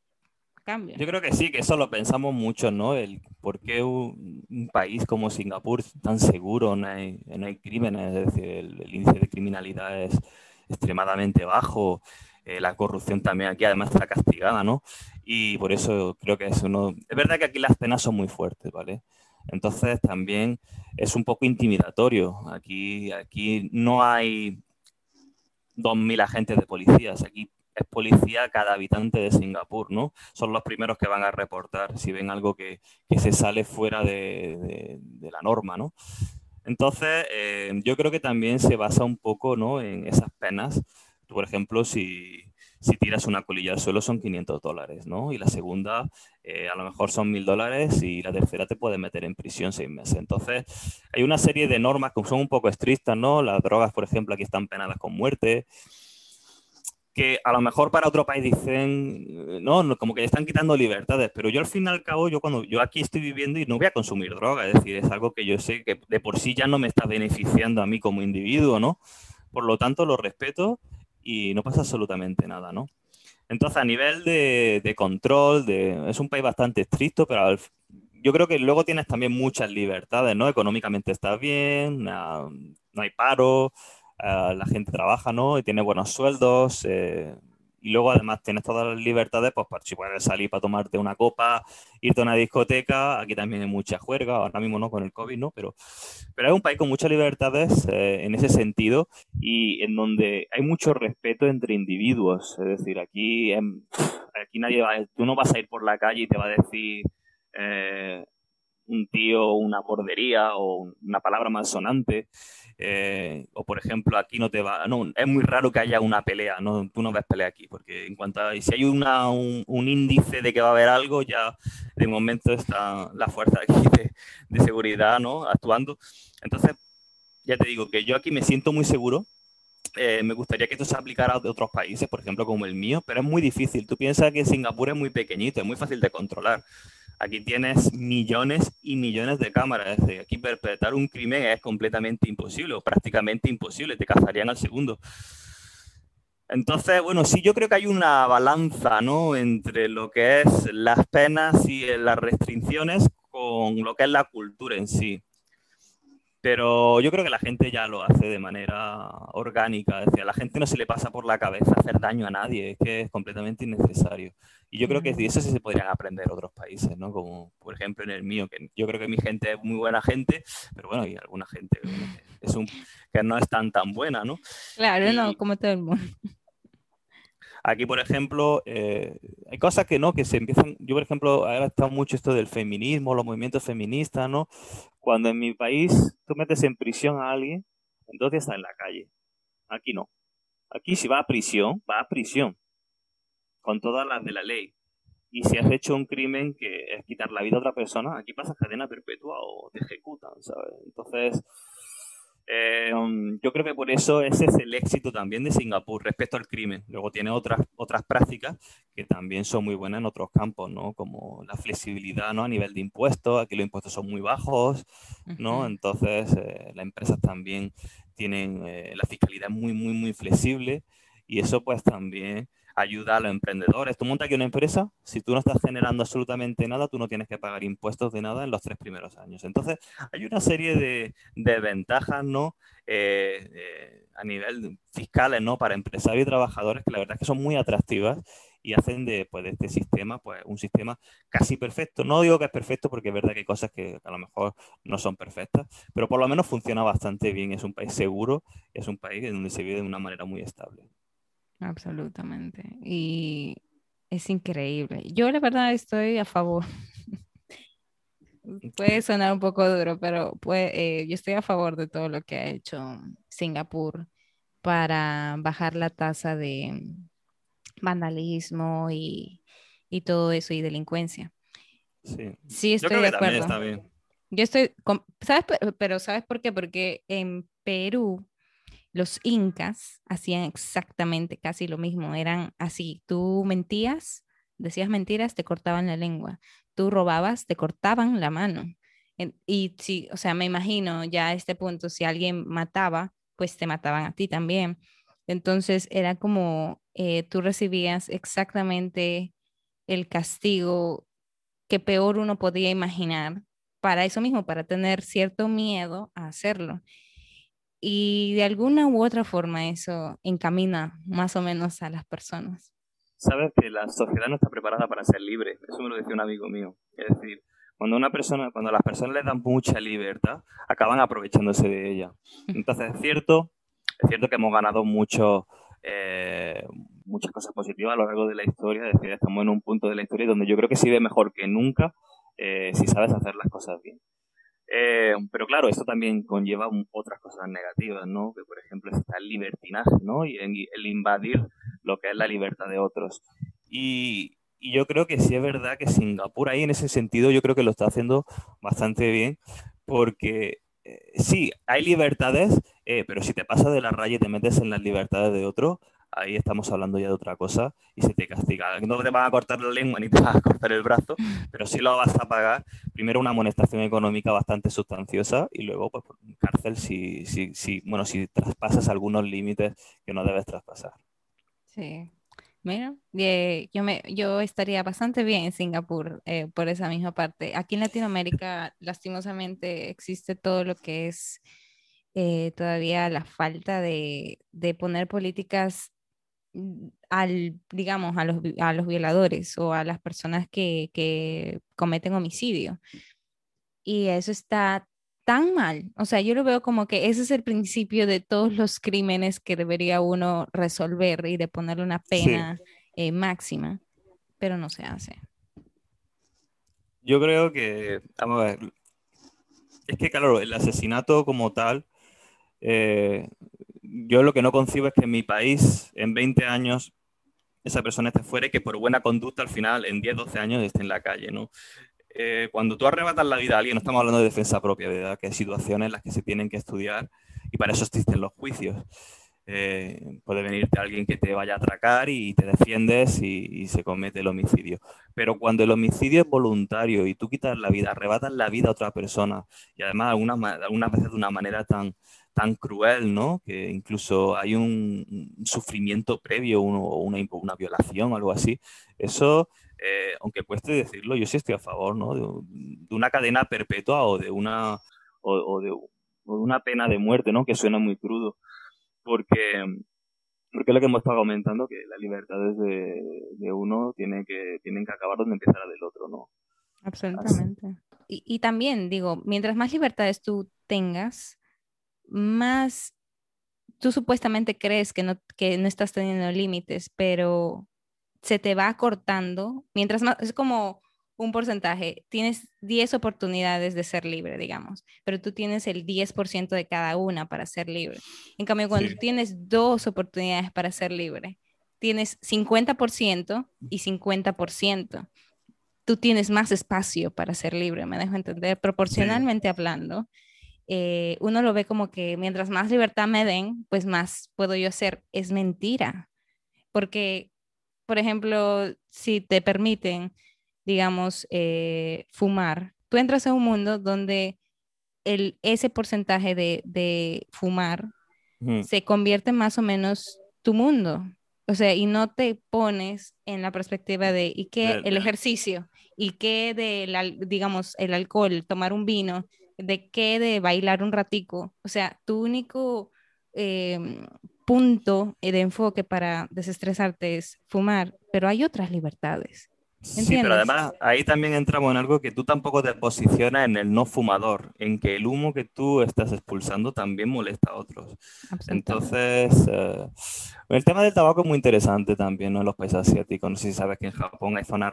cambia. Yo creo que sí, que eso lo pensamos mucho, ¿no? El por qué un, un país como Singapur tan seguro, no hay, no hay crímenes, es decir, el, el índice de criminalidad es extremadamente bajo. Eh, la corrupción también aquí además está castigada, ¿no? Y por eso creo que es uno... Es verdad que aquí las penas son muy fuertes, ¿vale? Entonces también es un poco intimidatorio. Aquí, aquí no hay 2.000 agentes de policías, aquí es policía cada habitante de Singapur, ¿no? Son los primeros que van a reportar si ven algo que, que se sale fuera de, de, la norma, ¿no? Entonces, eh, yo creo que también se basa un poco ¿no? en esas penas. Por ejemplo, si, si, tiras una colilla al suelo son 500 dólares, ¿no? Y la segunda eh, a lo mejor son 1.000 dólares y la tercera te puede meter en prisión seis meses. Entonces, hay una serie de normas que son un poco estrictas, ¿no? Las drogas, por ejemplo, aquí están penadas con muerte que a lo mejor para otro país dicen, no, como que están quitando libertades, pero yo al fin y al cabo, yo cuando yo aquí estoy viviendo y no voy a consumir droga, es decir, es algo que yo sé que de por sí ya no me está beneficiando a mí como individuo, ¿no? Por lo tanto, lo respeto y no pasa absolutamente nada, ¿no? Entonces, a nivel de, control, es un país bastante estricto, pero yo creo que luego tienes también muchas libertades, ¿no? Económicamente estás bien, no, hay paro, Uh, la gente trabaja, ¿no? Y tiene buenos sueldos. Eh, y luego además tienes todas las libertades, pues para si puedes salir para tomarte una copa, irte a una discoteca. Aquí también hay mucha juerga, ahora mismo no con el COVID, ¿no? Pero, pero es un país con muchas libertades eh, en ese sentido y en donde hay mucho respeto entre individuos. Es decir, aquí, en, aquí nadie va, tú no vas a ir por la calle y te va a decir eh, un tío una bordería o una palabra malsonante. Eh, o por ejemplo, aquí no te va, no, es muy raro que haya una pelea, no, tú no ves pelea aquí, porque en cuanto a, si hay una, un, índice de que va a haber algo, ya de momento está la fuerza aquí de, de seguridad, ¿no? Actuando. Entonces, ya te digo que yo aquí me siento muy seguro, eh, me gustaría que esto se aplicara a otros países, por ejemplo, como el mío, pero es muy difícil. Tú piensas que Singapur es muy pequeñito, es muy fácil de controlar. Aquí tienes millones y millones de cámaras. aquí perpetrar un crimen es completamente imposible o prácticamente imposible. Te cazarían al segundo. Entonces, bueno, sí, yo creo que hay una balanza, ¿no? Entre lo que es las penas y las restricciones con lo que es la cultura en sí. Pero yo creo que la gente ya lo hace de manera orgánica. Es decir, a la gente no se le pasa por la cabeza hacer daño a nadie, es que es completamente innecesario. Y yo creo que de eso sí se podrían aprender otros países, ¿no? Como por ejemplo en el mío, que yo creo que mi gente es muy buena gente, pero bueno, hay alguna gente que, es un, que no es tan tan buena, ¿no? Claro, no, como todo el mundo. Aquí, por ejemplo, eh, hay cosas que no, que se empiezan. Yo, por ejemplo, ahora está mucho esto del feminismo, los movimientos feministas, ¿no? Cuando en mi país tú metes en prisión a alguien, entonces está en la calle. Aquí no. Aquí si va a prisión, va a prisión. Con todas las de la ley. Y si has hecho un crimen que es quitar la vida a otra persona, aquí pasa cadena perpetua o te ejecutan, ¿sabes? Entonces, eh, um, yo creo que por eso ese es el éxito también de Singapur respecto al crimen. Luego tiene otras, otras prácticas que también son muy buenas en otros campos, ¿no? Como la flexibilidad, ¿no? A nivel de impuestos, aquí los impuestos son muy bajos, ¿no? Entonces, eh, las empresas también tienen eh, la fiscalidad muy, muy, muy flexible y eso pues también ayuda a los emprendedores. Tú montas aquí una empresa, si tú no estás generando absolutamente nada, tú no tienes que pagar impuestos de nada en los tres primeros años. Entonces, hay una serie de, ventajas, ¿no? Eh, eh, a nivel fiscales, ¿no? Para empresarios y trabajadores que la verdad es que son muy atractivas y hacen de, pues, este sistema pues, un sistema casi perfecto. No digo que es perfecto porque es verdad que hay cosas que a lo mejor no son perfectas, pero por lo menos funciona bastante bien. Es un país seguro, es un país donde se vive de una manera muy estable. Absolutamente. Y es increíble. Yo la verdad estoy a favor. Puede sonar un poco duro, pero eh, yo estoy a favor de todo lo que ha hecho Singapur para bajar la tasa de vandalismo y, todo eso y delincuencia. Sí, sí estoy de acuerdo. Yo estoy, ¿sabes? Pero ¿sabes por qué? Porque en Perú los incas hacían exactamente casi lo mismo, eran así, tú mentías, decías mentiras, te cortaban la lengua, tú robabas, te cortaban la mano. Y si, o sea, me imagino ya a este punto, si alguien mataba, pues te mataban a ti también. Entonces era como eh, tú recibías exactamente el castigo que peor uno podía imaginar para eso mismo, para tener cierto miedo a hacerlo y de alguna u otra forma eso encamina más o menos a las personas. Sabes que la sociedad no está preparada para ser libre, eso me lo decía un amigo mío. Es decir, cuando una persona, cuando las personas les dan mucha libertad, acaban aprovechándose de ella. Entonces es cierto, es cierto que hemos ganado mucho, eh, muchas cosas positivas a lo largo de la historia, es decir, estamos en un punto de la historia donde yo creo que sirve mejor que nunca eh, si sabes hacer las cosas bien. Eh, pero claro, esto también conlleva otras cosas negativas, ¿no? Que por ejemplo está el libertinaje, ¿no? Y el, invadir lo que es la libertad de otros. Y, y, yo creo que sí es verdad que Singapur ahí en ese sentido yo creo que lo está haciendo bastante bien, porque eh, sí, hay libertades, eh, pero si te pasas de la raya y te metes en las libertades de otro, ahí estamos hablando ya de otra cosa y se te castiga. No te van a cortar la lengua ni te van a cortar el brazo, pero sí lo vas a pagar. Primero una amonestación económica bastante sustanciosa y luego pues cárcel si, si, si, bueno, si traspasas algunos límites que no debes traspasar. Sí. Eh, yo, me, yo estaría bastante bien en Singapur eh, por esa misma parte. Aquí en Latinoamérica, lastimosamente, existe todo lo que es eh, todavía la falta de, de poner políticas al, digamos, a los, a los violadores o a las personas que, que cometen homicidio. Y eso está tan mal. O sea, yo lo veo como que ese es el principio de todos los crímenes que debería uno resolver y de ponerle una pena eh, máxima, pero no se hace. Yo creo que, vamos a ver, es que claro, el asesinato como tal eh, yo lo que no concibo es que en mi país, en 20 años, esa persona esté fuera y que por buena conducta al final, en 10, 12 años, esté en la calle, ¿no? Eh, cuando tú arrebatas la vida a alguien, no estamos hablando de defensa propia, ¿verdad? Que hay situaciones en las que se tienen que estudiar y para eso existen los juicios. Eh, puede venirte alguien que te vaya a atracar y te defiendes y, se comete el homicidio. Pero cuando el homicidio es voluntario y tú quitas la vida, arrebatas la vida a otra persona y además algunas, veces de una manera tan, tan cruel, ¿no? Que incluso hay un, sufrimiento previo o una, violación o algo así. Eso eh, aunque cueste decirlo, yo sí estoy a favor ¿no? de, una cadena perpetua o de una, o, de, una pena de muerte, ¿no? que suena muy crudo, porque, porque es lo que hemos estado comentando, que las libertades de, de uno tienen que, tienen que acabar donde empieza la del otro. ¿no? Absolutamente. Y, y también digo, mientras más libertades tú tengas, más tú supuestamente crees que no, que no estás teniendo límites, pero se te va cortando, mientras más, es como un porcentaje, tienes 10 oportunidades de ser libre, digamos, pero tú tienes el 10% de cada una para ser libre. En cambio, cuando tienes dos oportunidades para ser libre, tienes 50% y 50%. Tú tienes más espacio para ser libre, me dejo entender, proporcionalmente hablando. Eh, uno lo ve como que mientras más libertad me den, pues más puedo yo hacer. Es mentira, porque por ejemplo, si te permiten, digamos, eh, fumar, tú entras a un mundo donde el, ese porcentaje de, fumar se convierte más o menos tu mundo. O sea, y no te pones en la perspectiva de, ¿y qué el ejercicio? ¿Y qué de, digamos, el alcohol, tomar un vino? ¿De qué de bailar un ratico? O sea, tu único em, punto de enfoque para desestresarte es fumar, pero hay otras libertades. Sí, pero además ahí también entramos en algo que tú tampoco te posicionas en el no fumador, en que el humo que tú estás expulsando también molesta a otros. Entonces, eh, el tema del tabaco es muy interesante también ¿no? en los países asiáticos. No sé si sabes que en Japón hay zonas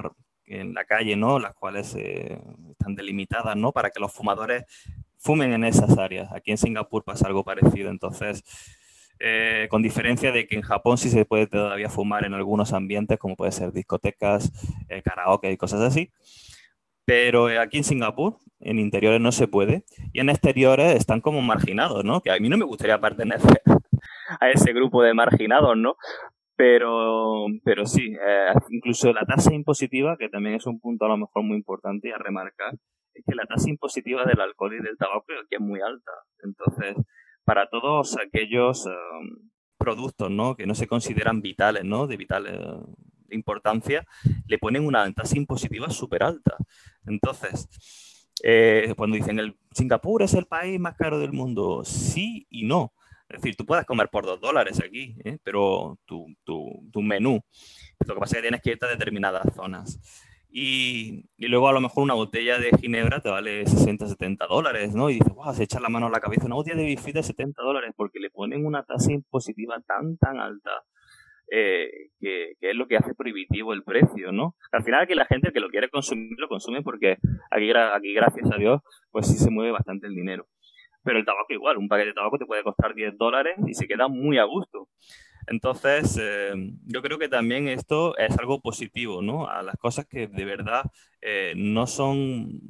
en la calle, ¿no? Las cuales eh, están delimitadas, ¿no? Para que los fumadores fumen en esas áreas. Aquí en Singapur pasa algo parecido. Entonces, eh, con diferencia de que en Japón sí se puede todavía fumar en algunos ambientes, como puede ser discotecas, eh, karaoke y cosas así. Pero aquí en Singapur, en interiores no se puede, y en exteriores están como marginados, ¿no? Que a mí no me gustaría pertenecer a ese grupo de marginados, ¿no? Pero, pero sí, incluso la tasa impositiva, que también es un punto a lo mejor muy importante a remarcar, es que la tasa impositiva del alcohol y del tabaco aquí es muy alta. Entonces, para todos aquellos em, productos ¿no? que no se consideran vitales, ¿no? de vital eh, importancia, le ponen una tasa impositiva súper alta. Entonces, eh, cuando dicen el Singapur es el país más caro del mundo, sí y no. Es decir, tú puedes comer por dos dólares aquí, ¿eh? pero tu, tu, tu menú, lo que pasa es que tienes que irte a determinadas zonas. Y, luego a lo mejor una botella de ginebra te vale 60, 70 dólares, ¿no? Y dices, wow, se echa la mano a la cabeza, una botella de bifi de 70 dólares, porque le ponen una tasa impositiva tan, tan alta, eh, que, es lo que hace prohibitivo el precio, ¿no? Al final que la gente que lo quiere consumir, lo consume porque aquí, aquí gracias a Dios, pues sí se mueve bastante el dinero. Pero el tabaco igual, un paquete de tabaco te puede costar 10 dólares y se queda muy a gusto. Entonces, eh, yo creo que también esto es algo positivo, ¿no? A las cosas que de verdad eh, no, son,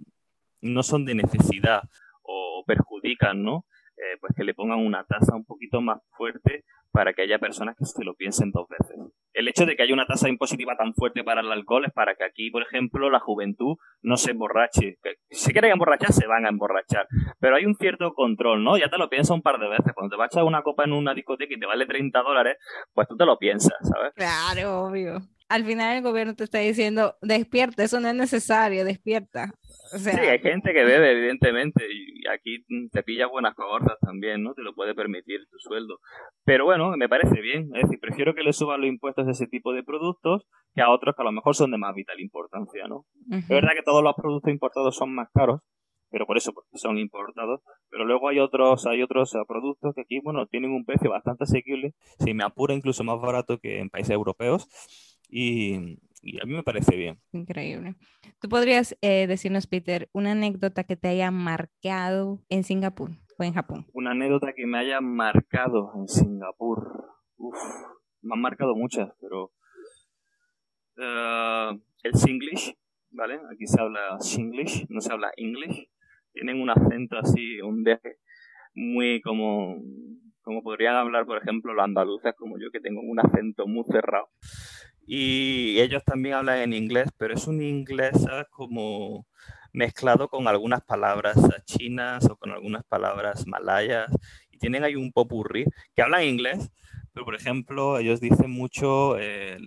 no son de necesidad o perjudican, ¿no? Eh, pues que le pongan una tasa un poquito más fuerte para que haya personas que se lo piensen dos veces. El hecho de que haya una tasa impositiva tan fuerte para el alcohol es para que aquí, por ejemplo, la juventud no se emborrache. Si quieren emborrachar, se van a emborrachar. Pero hay un cierto control, ¿no? Ya te lo piensas un par de veces. Cuando te vas a echar una copa en una discoteca y te vale 30 dólares, pues tú te lo piensas, ¿sabes? Claro, obvio. Al final el gobierno te está diciendo, despierta, eso no es necesario, despierta sí, hay gente que bebe, evidentemente, y aquí te pilla buenas cohortas también, ¿no? Te lo puede permitir tu sueldo. Pero bueno, me parece bien. Es decir, prefiero que le suban los impuestos a ese tipo de productos que a otros que a lo mejor son de más vital importancia, ¿no? Es verdad que todos los productos importados son más caros, pero por eso, porque son importados. Pero luego hay otros, hay otros eh, productos que aquí, bueno, tienen un precio bastante asequible, si me apura incluso más barato que en países europeos. Y, y a mí me parece bien. Increíble. ¿Tú podrías eh, decirnos, Peter, una anécdota que te haya marcado en Singapur? o en Japón? Una anécdota que me haya marcado en Singapur. Uf, me han marcado muchas, pero uh, el Singlish, ¿vale? Aquí se habla Singlish, no se habla English. Tienen un acento así, un deje muy como, como podrían hablar, por ejemplo, los andaluces como yo, que tengo un acento muy cerrado. Y ellos también hablan en inglés, pero es un inglés como mezclado con algunas palabras chinas o con algunas palabras malayas. Y tienen ahí un popurrí que hablan inglés, pero por ejemplo, ellos dicen mucho eh,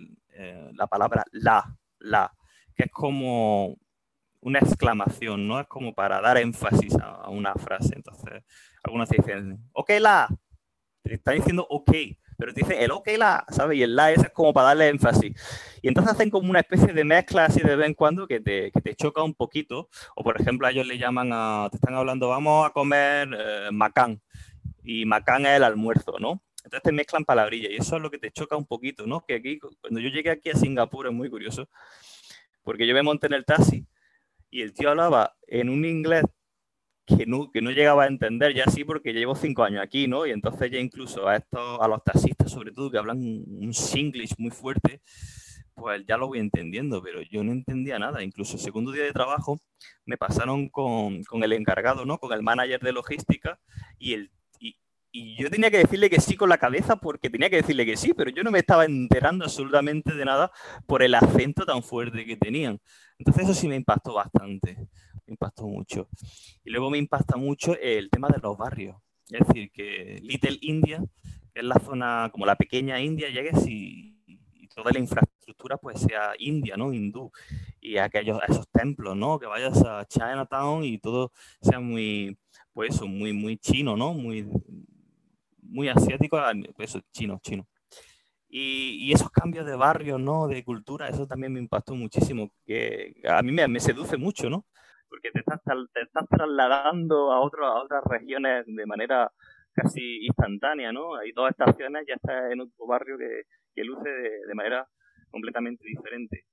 la palabra la, la, que es como una exclamación, ¿no? Es como para dar énfasis a, una frase. Entonces, algunos dicen, ok, la. Te están diciendo ok, pero te dicen el ok, la, ¿sabes? Y el la es como para darle énfasis. Y entonces hacen como una especie de mezcla así de vez en cuando que te, que te choca un poquito. O por ejemplo, ellos le llaman a, te están hablando, vamos a comer eh, macán. Y macán es el almuerzo, ¿no? Entonces te mezclan palabrillas y eso es lo que te choca un poquito, ¿no? Que aquí, cuando yo llegué aquí a Singapur es muy curioso, porque yo me monté en el taxi y el tío hablaba en un inglés que no, que no llegaba a entender ya sí porque llevo cinco años aquí, ¿no? Y entonces ya incluso a estos, a los taxistas sobre todo que hablan un singlish muy fuerte, pues ya lo voy entendiendo, pero yo no entendía nada. Incluso el segundo día de trabajo me pasaron con, con el encargado, ¿no? Con el manager de logística y el y yo tenía que decirle que sí con la cabeza porque tenía que decirle que sí, pero yo no me estaba enterando absolutamente de nada por el acento tan fuerte que tenían. Entonces eso sí me impactó bastante, impactó mucho. Y luego me impacta mucho el tema de los barrios. Es decir, que Little India, que es la zona como la pequeña India, llegues y, y toda la infraestructura pues sea india, ¿no? Hindú. Y aquellos, esos templos, ¿no? Que vayas a Chinatown y todo sea muy, pues eso, muy, muy chino, ¿no? Muy, muy asiático, eso, chino, chino. Y, y, esos cambios de barrio, ¿no? De cultura, eso también me impactó muchísimo, que a mí me, me seduce mucho, ¿no? Porque te estás, te estás trasladando a, otro, a otras regiones de manera casi instantánea, ¿no? Hay dos estaciones, ya estás en otro barrio que, que luce de, de manera completamente diferente.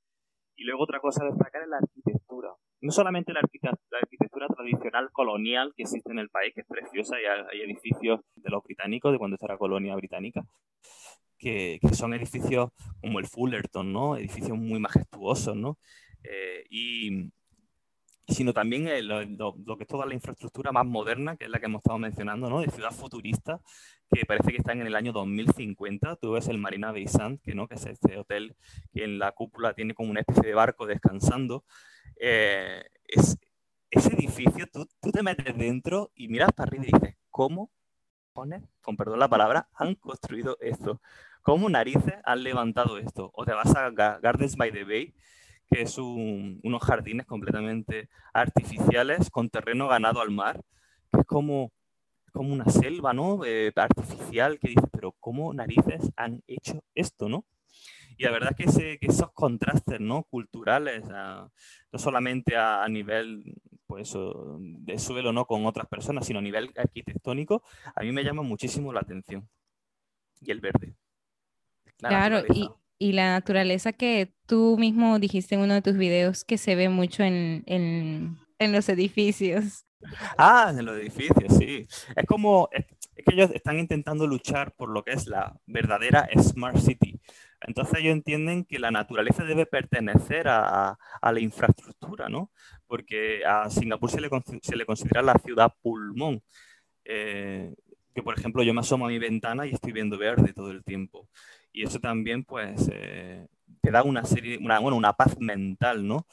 Y luego otra cosa a destacar es la arquitectura. No solamente la, arquitectura tradicional colonial que existe en el país, que es preciosa, y hay, edificios de los británicos, de cuando está la colonia británica, que, que, son edificios como el Fullerton, ¿no? Edificios muy majestuosos, ¿no? Eh, y, sino también lo, lo, que es toda la infraestructura más moderna, que es la que hemos estado mencionando, ¿no? De ciudad futurista, que parece que están en el año 2050. Tú ves el Marina Bay Sands, que, ¿no? que es este hotel que en la cúpula tiene como una especie de barco descansando. Eh, es, ese edificio, tú, tú, te metes dentro y miras para arriba y dices, ¿cómo, pone, con perdón la palabra, han construido esto? ¿Cómo narices han levantado esto? O te vas a Gardens by the Bay, que es un, unos jardines completamente artificiales con terreno ganado al mar, que es como como una selva, ¿no? Eh, artificial, que dices, pero ¿cómo narices han hecho esto, no? Y la verdad es que, esos contrastes, ¿no? Culturales, no solamente a, nivel, pues, de suelo, ¿no? Con otras personas, sino a nivel arquitectónico, a mí me llama muchísimo la atención. Y el verde. claro, y, y, la naturaleza que tú mismo dijiste en uno de tus videos que se ve mucho en, en, en los edificios. Ah, en los edificios, sí. Es como, es, que ellos están intentando luchar por lo que es la verdadera Smart City. Entonces ellos entienden que la naturaleza debe pertenecer a, a la infraestructura, ¿no? Porque a Singapur se le, se le considera la ciudad pulmón. Eh, que por ejemplo yo me asomo a mi ventana y estoy viendo verde todo el tiempo. Y eso también pues eh, te da una serie, una, bueno, una paz mental, ¿no?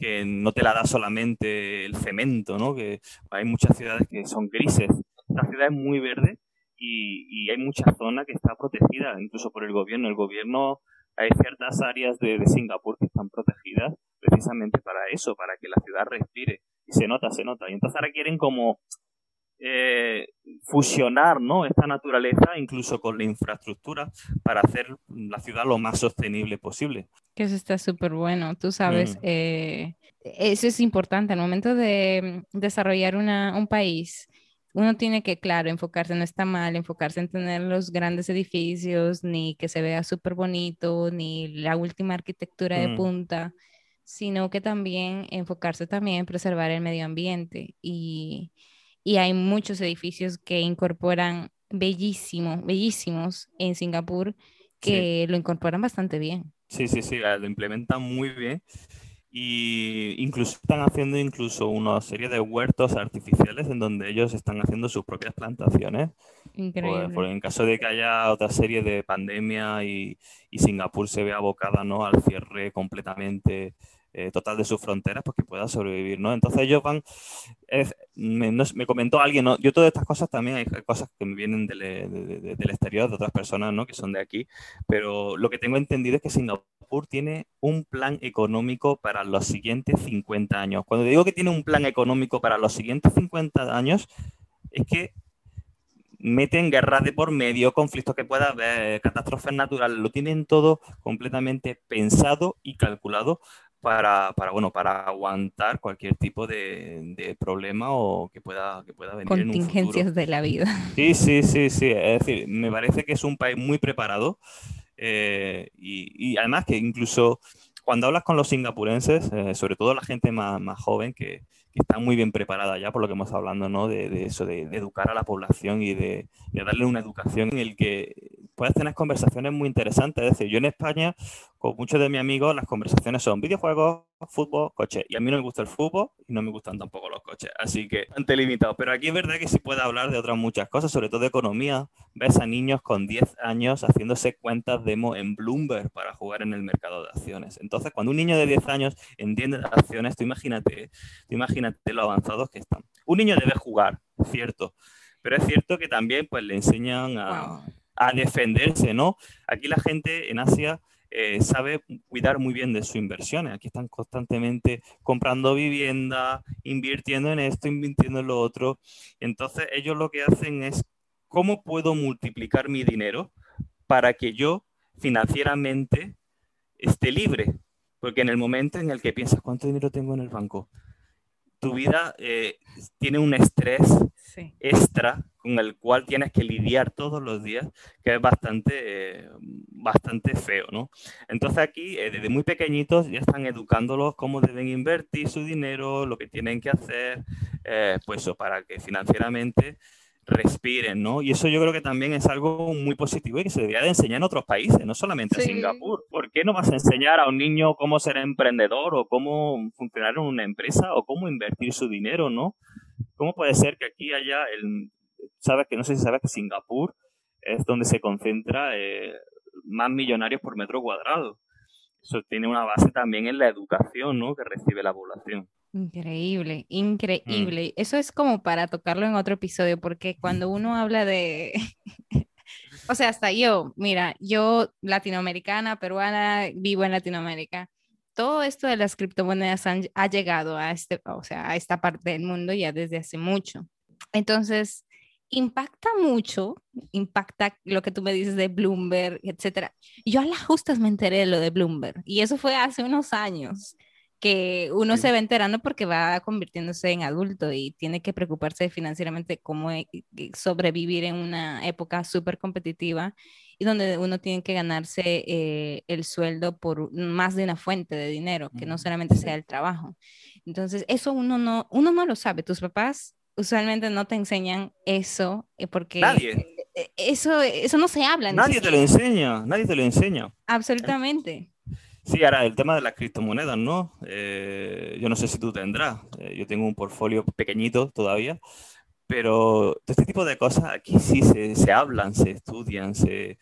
que no te la da solamente el cemento, ¿no? Que hay muchas ciudades que son grises. Esta ciudad es muy verde y, hay mucha zona que está protegida, incluso por el gobierno. El gobierno, hay ciertas áreas de, de Singapur que están protegidas precisamente para eso, para que la ciudad respire. Y se nota, se nota. Y entonces ahora quieren como eh, fusionar ¿no? esta naturaleza incluso con la infraestructura para hacer la ciudad lo más sostenible posible. Que eso está súper bueno, tú sabes, mm. eh, eso es importante al momento de desarrollar una, un país. Uno tiene que, claro, enfocarse, no está mal, enfocarse en tener los grandes edificios, ni que se vea súper bonito, ni la última arquitectura de mm. punta, sino que también enfocarse también en preservar el medio ambiente y, y hay muchos edificios que incorporan bellísimos, bellísimos en Singapur que lo incorporan bastante bien. Sí, sí, sí, lo implementan muy bien y incluso están haciendo incluso una serie de huertos artificiales en donde ellos están haciendo sus propias plantaciones. Increíble. Por, en caso de que haya otra serie de pandemia y, y Singapur se vea abocada ¿no? al cierre completamente eh, total de sus fronteras, pues que pueda sobrevivir, ¿no? Entonces ellos van, me, comentó alguien, ¿no? Yo todas estas cosas también hay cosas que me vienen del, del exterior, de otras personas, ¿no? Que son de aquí, pero lo que tengo entendido es que Singapur tiene un plan económico para los siguientes 50 años. Cuando digo que tiene un plan económico para los siguientes 50 años, es que meten guerras de por medio, conflictos que pueda haber, catástrofes naturales, lo tienen todo completamente pensado y calculado para, para, bueno, para aguantar cualquier tipo de, de, problema o que pueda, que pueda venir Contingencias en un de la vida. Sí, sí, sí, sí. Es decir, me parece que es un país muy preparado eh, y, y, además que incluso cuando hablas con los singapurenses, eh, sobre todo la gente más, más joven que, que, está muy bien preparada ya por lo que hemos hablando, ¿no? De, de eso, de, de, educar a la población y de, de darle una educación en el que puedes tener conversaciones muy interesantes. Es decir, yo en España, con muchos de mis amigos, las conversaciones son videojuegos, fútbol, coche. Y a mí no me gusta el fútbol y no me gustan tampoco los coches. Así que, bastante limitado. Pero aquí es verdad que sí puede hablar de otras muchas cosas, sobre todo de economía. Ves a niños con 10 años haciéndose cuentas demo en Bloomberg para jugar en el mercado de acciones. Entonces, cuando un niño de 10 años entiende de acciones, tú imagínate, tú imagínate lo avanzados que están. Un niño debe jugar, cierto. Pero es cierto que también pues, le enseñan a, wow a defenderse, ¿no? Aquí la gente en Asia eh, sabe cuidar muy bien de sus inversiones. Aquí están constantemente comprando vivienda, invirtiendo en esto, invirtiendo en lo otro. Entonces ellos lo que hacen es, ¿cómo puedo multiplicar mi dinero para que yo financieramente esté libre? Porque en el momento en el que piensas, ¿cuánto dinero tengo en el banco? Tu vida eh, tiene un estrés sí. extra con el cual tienes que lidiar todos los días, que es bastante, eh, bastante feo, ¿no? Entonces aquí, eh, desde muy pequeñitos, ya están educándolos cómo deben invertir su dinero, lo que tienen que hacer, eh, pues eso, para que financieramente respiren, ¿no? Y eso yo creo que también es algo muy positivo y que se debería de enseñar en otros países, no solamente sí. en Singapur. ¿Por qué no vas a enseñar a un niño cómo ser emprendedor o cómo funcionar en una empresa o cómo invertir su dinero, ¿no? ¿Cómo puede ser que aquí haya el, sabes que no sé si sabes que Singapur es donde se concentra eh, más millonarios por metro cuadrado. Eso tiene una base también en la educación ¿no? que recibe la población. Increíble, increíble. Mm. Eso es como para tocarlo en otro episodio, porque cuando uno habla de, o sea, hasta yo, mira, yo latinoamericana, peruana, vivo en Latinoamérica. Todo esto de las criptomonedas han, ha llegado a, este, o sea, a esta parte del mundo ya desde hace mucho. Entonces, impacta mucho, impacta lo que tú me dices de Bloomberg, etcétera. Yo a las justas me enteré de lo de Bloomberg y eso fue hace unos años que uno sí. se va enterando porque va convirtiéndose en adulto y tiene que preocuparse financieramente cómo e, sobrevivir en una época súper competitiva y donde uno tiene que ganarse eh, el sueldo por más de una fuente de dinero, que no solamente sea el trabajo. Entonces, eso uno no, uno no lo sabe. Tus papás usualmente no te enseñan eso eh, porque nadie. Eh, eso, eso no se habla. Nadie te lo enseña, nadie te lo enseña. Absolutamente. Sí, ahora el tema de las criptomonedas, ¿no? Eh, yo no sé si tú tendrás, eh, yo tengo un portfolio pequeñito todavía, pero este tipo de cosas aquí sí se, se hablan, se estudian, se...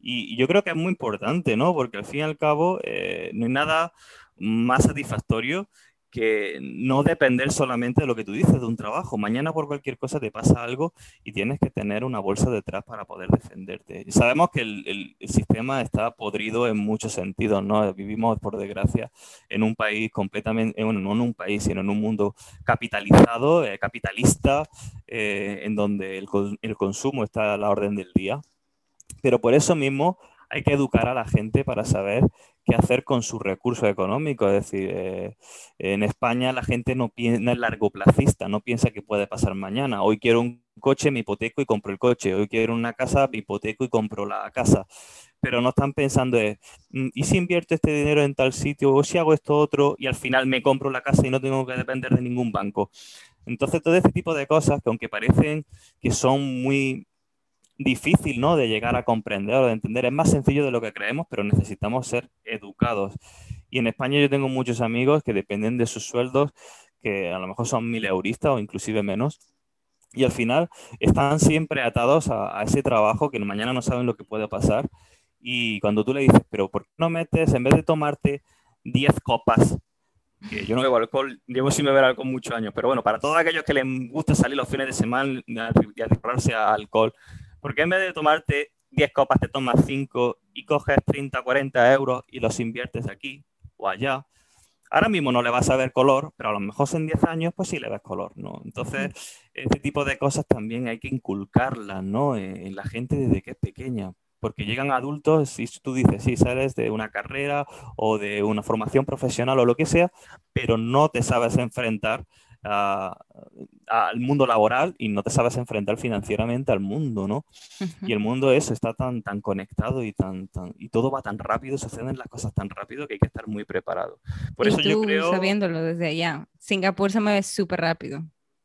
Y, y, yo creo que es muy importante, ¿no? Porque al fin y al cabo eh, no hay nada más satisfactorio que no depender solamente de lo que tú dices de un trabajo. Mañana por cualquier cosa te pasa algo y tienes que tener una bolsa detrás para poder defenderte. Sabemos que el, el, sistema está podrido en muchos sentidos, ¿no? Vivimos, por desgracia, en un país completamente, bueno, no en un país, sino en un mundo capitalizado, eh, capitalista, eh, en donde el, el consumo está a la orden del día. Pero por eso mismo hay que educar a la gente para saber qué hacer con sus recursos económicos. Es decir, eh, en España la gente no, piensa, es largoplacista, no piensa que puede pasar mañana. Hoy quiero un coche, me hipoteco y compro el coche. Hoy quiero una casa, me hipoteco y compro la casa. pero no están pensando en, mm, ¿y si invierto este dinero en tal sitio? ¿O si hago esto otro y al final me compro la casa y no tengo que depender de ningún banco? Entonces, todo este tipo de cosas que aunque parecen que son muy difícil ¿no? de llegar a comprender o de entender, es más sencillo de lo que creemos, pero necesitamos ser educados. Y en España yo tengo muchos amigos que dependen de sus sueldos, que a lo mejor son mil euristas o inclusive menos, y al final están siempre atados a, ese trabajo que mañana no saben lo que puede pasar y cuando tú le dices, pero ¿por qué no metes, en vez de tomarte 10 copas, que yo no bebo alcohol, llevo sin beber alcohol muchos años, pero bueno, para todos aquellos que les gusta salir los fines de semana y arriesgarse a alcohol, ¿por qué en vez de tomarte 10 copas te tomas 5 y coges 30, 40 euros y los inviertes aquí o allá? Ahora mismo no le vas a ver color, pero a lo mejor en 10 años pues sí le ves color, ¿no? Entonces, este tipo de cosas también hay que inculcarlas, ¿no? En la gente desde que es pequeña, porque llegan adultos y tú dices, sí, sales de una carrera o de una formación profesional o lo que sea, pero no te sabes enfrentar al mundo laboral y no te sabes enfrentar financieramente al mundo, ¿no? Y el mundo eso está tan, tan conectado y, tan, tan, y todo va tan rápido, suceden las cosas tan rápido que hay que estar muy preparado. Por eso yo creo... sabiéndolo desde allá, Singapur se mueve súper rápido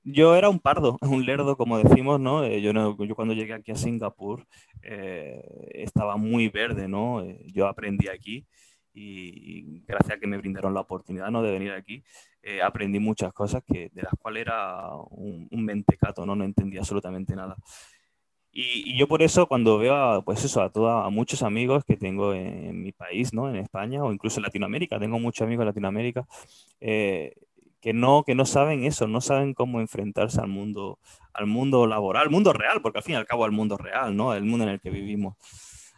yo era un pardo, un lerdo, como decimos, ¿no? Eh, yo, no, yo cuando llegué aquí a Singapur eh, estaba muy verde, ¿no? Eh, yo aprendí aquí y, gracias a que me brindaron la oportunidad, ¿no? De venir aquí, aprendí muchas cosas que, de las cuales era un, mentecato, ¿no? No entendía absolutamente nada. Y, yo por eso cuando veo a, pues eso, a, toda, a muchos amigos que tengo en, mi país, ¿no? En España o incluso en Latinoamérica, tengo muchos amigos en Latinoamérica, que no, que no saben eso, no saben cómo enfrentarse al mundo, al mundo laboral, al mundo real, porque al fin y al cabo el mundo real, ¿no? El mundo en el que vivimos.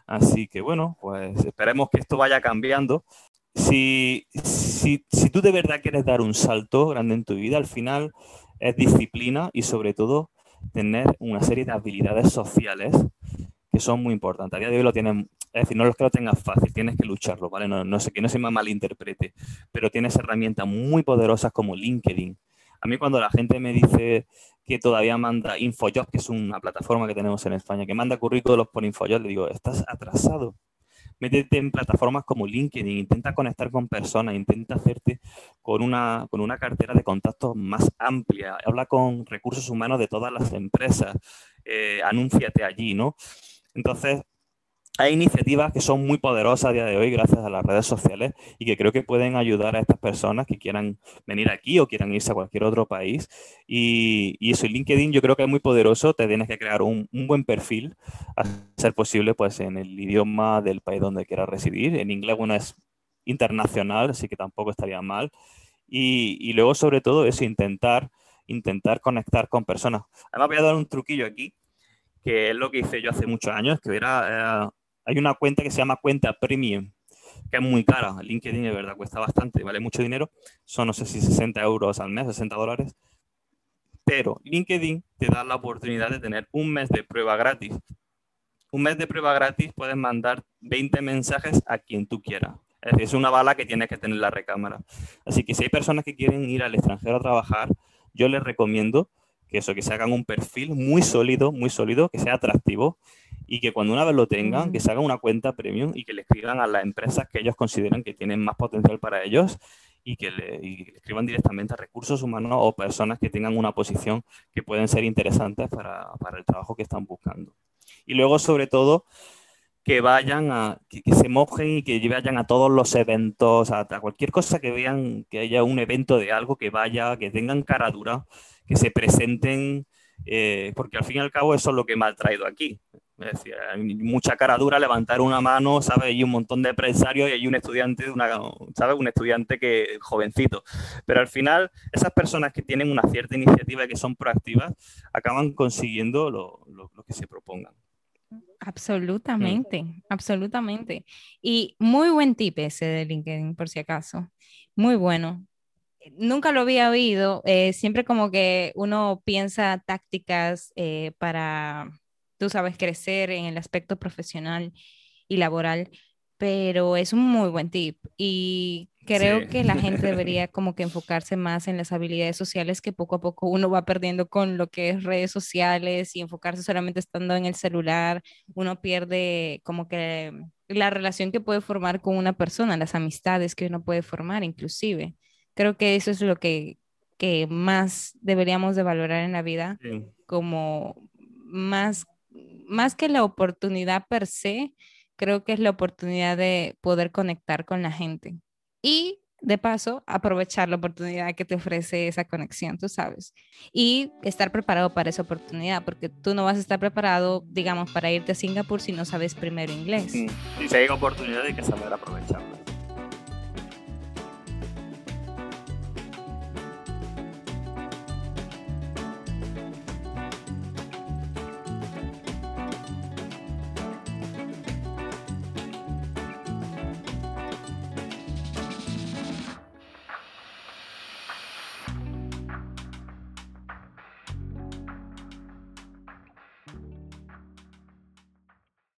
Así que bueno, pues esperemos que esto vaya cambiando. Si, si, si tú de verdad quieres dar un salto grande en tu vida, al final es disciplina y sobre todo tener una serie de habilidades sociales que son muy importantes. A día de hoy lo tienen es decir, no es que lo tengas fácil, tienes que lucharlo, ¿vale? No, no sé que no se me malinterprete, pero tienes herramientas muy poderosas como LinkedIn. A mí cuando la gente me dice que todavía manda InfoJobs, que es una plataforma que tenemos en España, que manda currículos por InfoJobs, le digo, estás atrasado. Métete en plataformas como LinkedIn, intenta conectar con personas, intenta hacerte con una, con una cartera de contactos más amplia, habla con recursos humanos de todas las empresas, eh, anúnciate allí, ¿no? Entonces, hay iniciativas que son muy poderosas a día de hoy gracias a las redes sociales y que creo que pueden ayudar a estas personas que quieran venir aquí o quieran irse a cualquier otro país. Y, y eso, LinkedIn yo creo que es muy poderoso, te tienes que crear un, buen perfil, a ser posible pues en el idioma del país donde quieras residir. En inglés, bueno, es internacional, así que tampoco estaría mal. Y, luego, sobre todo, es intentar, intentar conectar con personas. Además, voy a dar un truquillo aquí que es lo que hice yo hace muchos años, que era eh, hay una cuenta que se llama cuenta premium, que es muy cara. LinkedIn es verdad, cuesta bastante, vale mucho dinero. Son, no sé si 60 euros al mes, 60 dólares. Pero LinkedIn te da la oportunidad de tener un mes de prueba gratis. Un mes de prueba gratis puedes mandar 20 mensajes a quien tú quieras. Es una bala que tienes que tener la recámara. Así que si hay personas que quieren ir al extranjero a trabajar, yo les recomiendo que eso, que se hagan un perfil muy sólido, muy sólido, que sea atractivo y que cuando una vez lo tengan, que se hagan una cuenta premium y que le escriban a las empresas que ellos consideran que tienen más potencial para ellos y que le, escriban directamente a recursos humanos o personas que tengan una posición que pueden ser interesantes para, para el trabajo que están buscando. Y luego, sobre todo, que vayan a, que, se mojen y que vayan a todos los eventos, a, a, cualquier cosa que vean que haya un evento de algo, que vaya, que tengan cara dura, que se presenten, eh, porque al fin y al cabo eso es lo que me ha traído aquí. Es decir, hay mucha cara dura, levantar una mano, ¿sabes? Y un montón de empresarios y hay un estudiante, una, ¿sabes? Un estudiante que jovencito. Pero al final, esas personas que tienen una cierta iniciativa y que son proactivas, acaban consiguiendo lo, lo, que se propongan. Absolutamente, mm. absolutamente. Y muy buen tip ese de LinkedIn, por si acaso. Muy bueno. Nunca lo había oído. Eh, siempre como que uno piensa tácticas eh, para tú sabes, crecer en el aspecto profesional y laboral, pero es un muy buen tip y creo que la gente debería como que enfocarse más en las habilidades sociales que poco a poco uno va perdiendo con lo que es redes sociales y enfocarse solamente estando en el celular, uno pierde como que la relación que puede formar con una persona, las amistades que uno puede formar inclusive. Creo que eso es lo que, que más deberíamos de valorar en la vida, como más, más que la oportunidad per se, creo que es la oportunidad de poder conectar con la gente. Y de paso, aprovechar la oportunidad que te ofrece esa conexión, tú sabes. Y estar preparado para esa oportunidad, porque tú no vas a estar preparado, digamos, para irte a Singapur si no sabes primero inglés. Y si hay oportunidad hay que saber aprovecharla.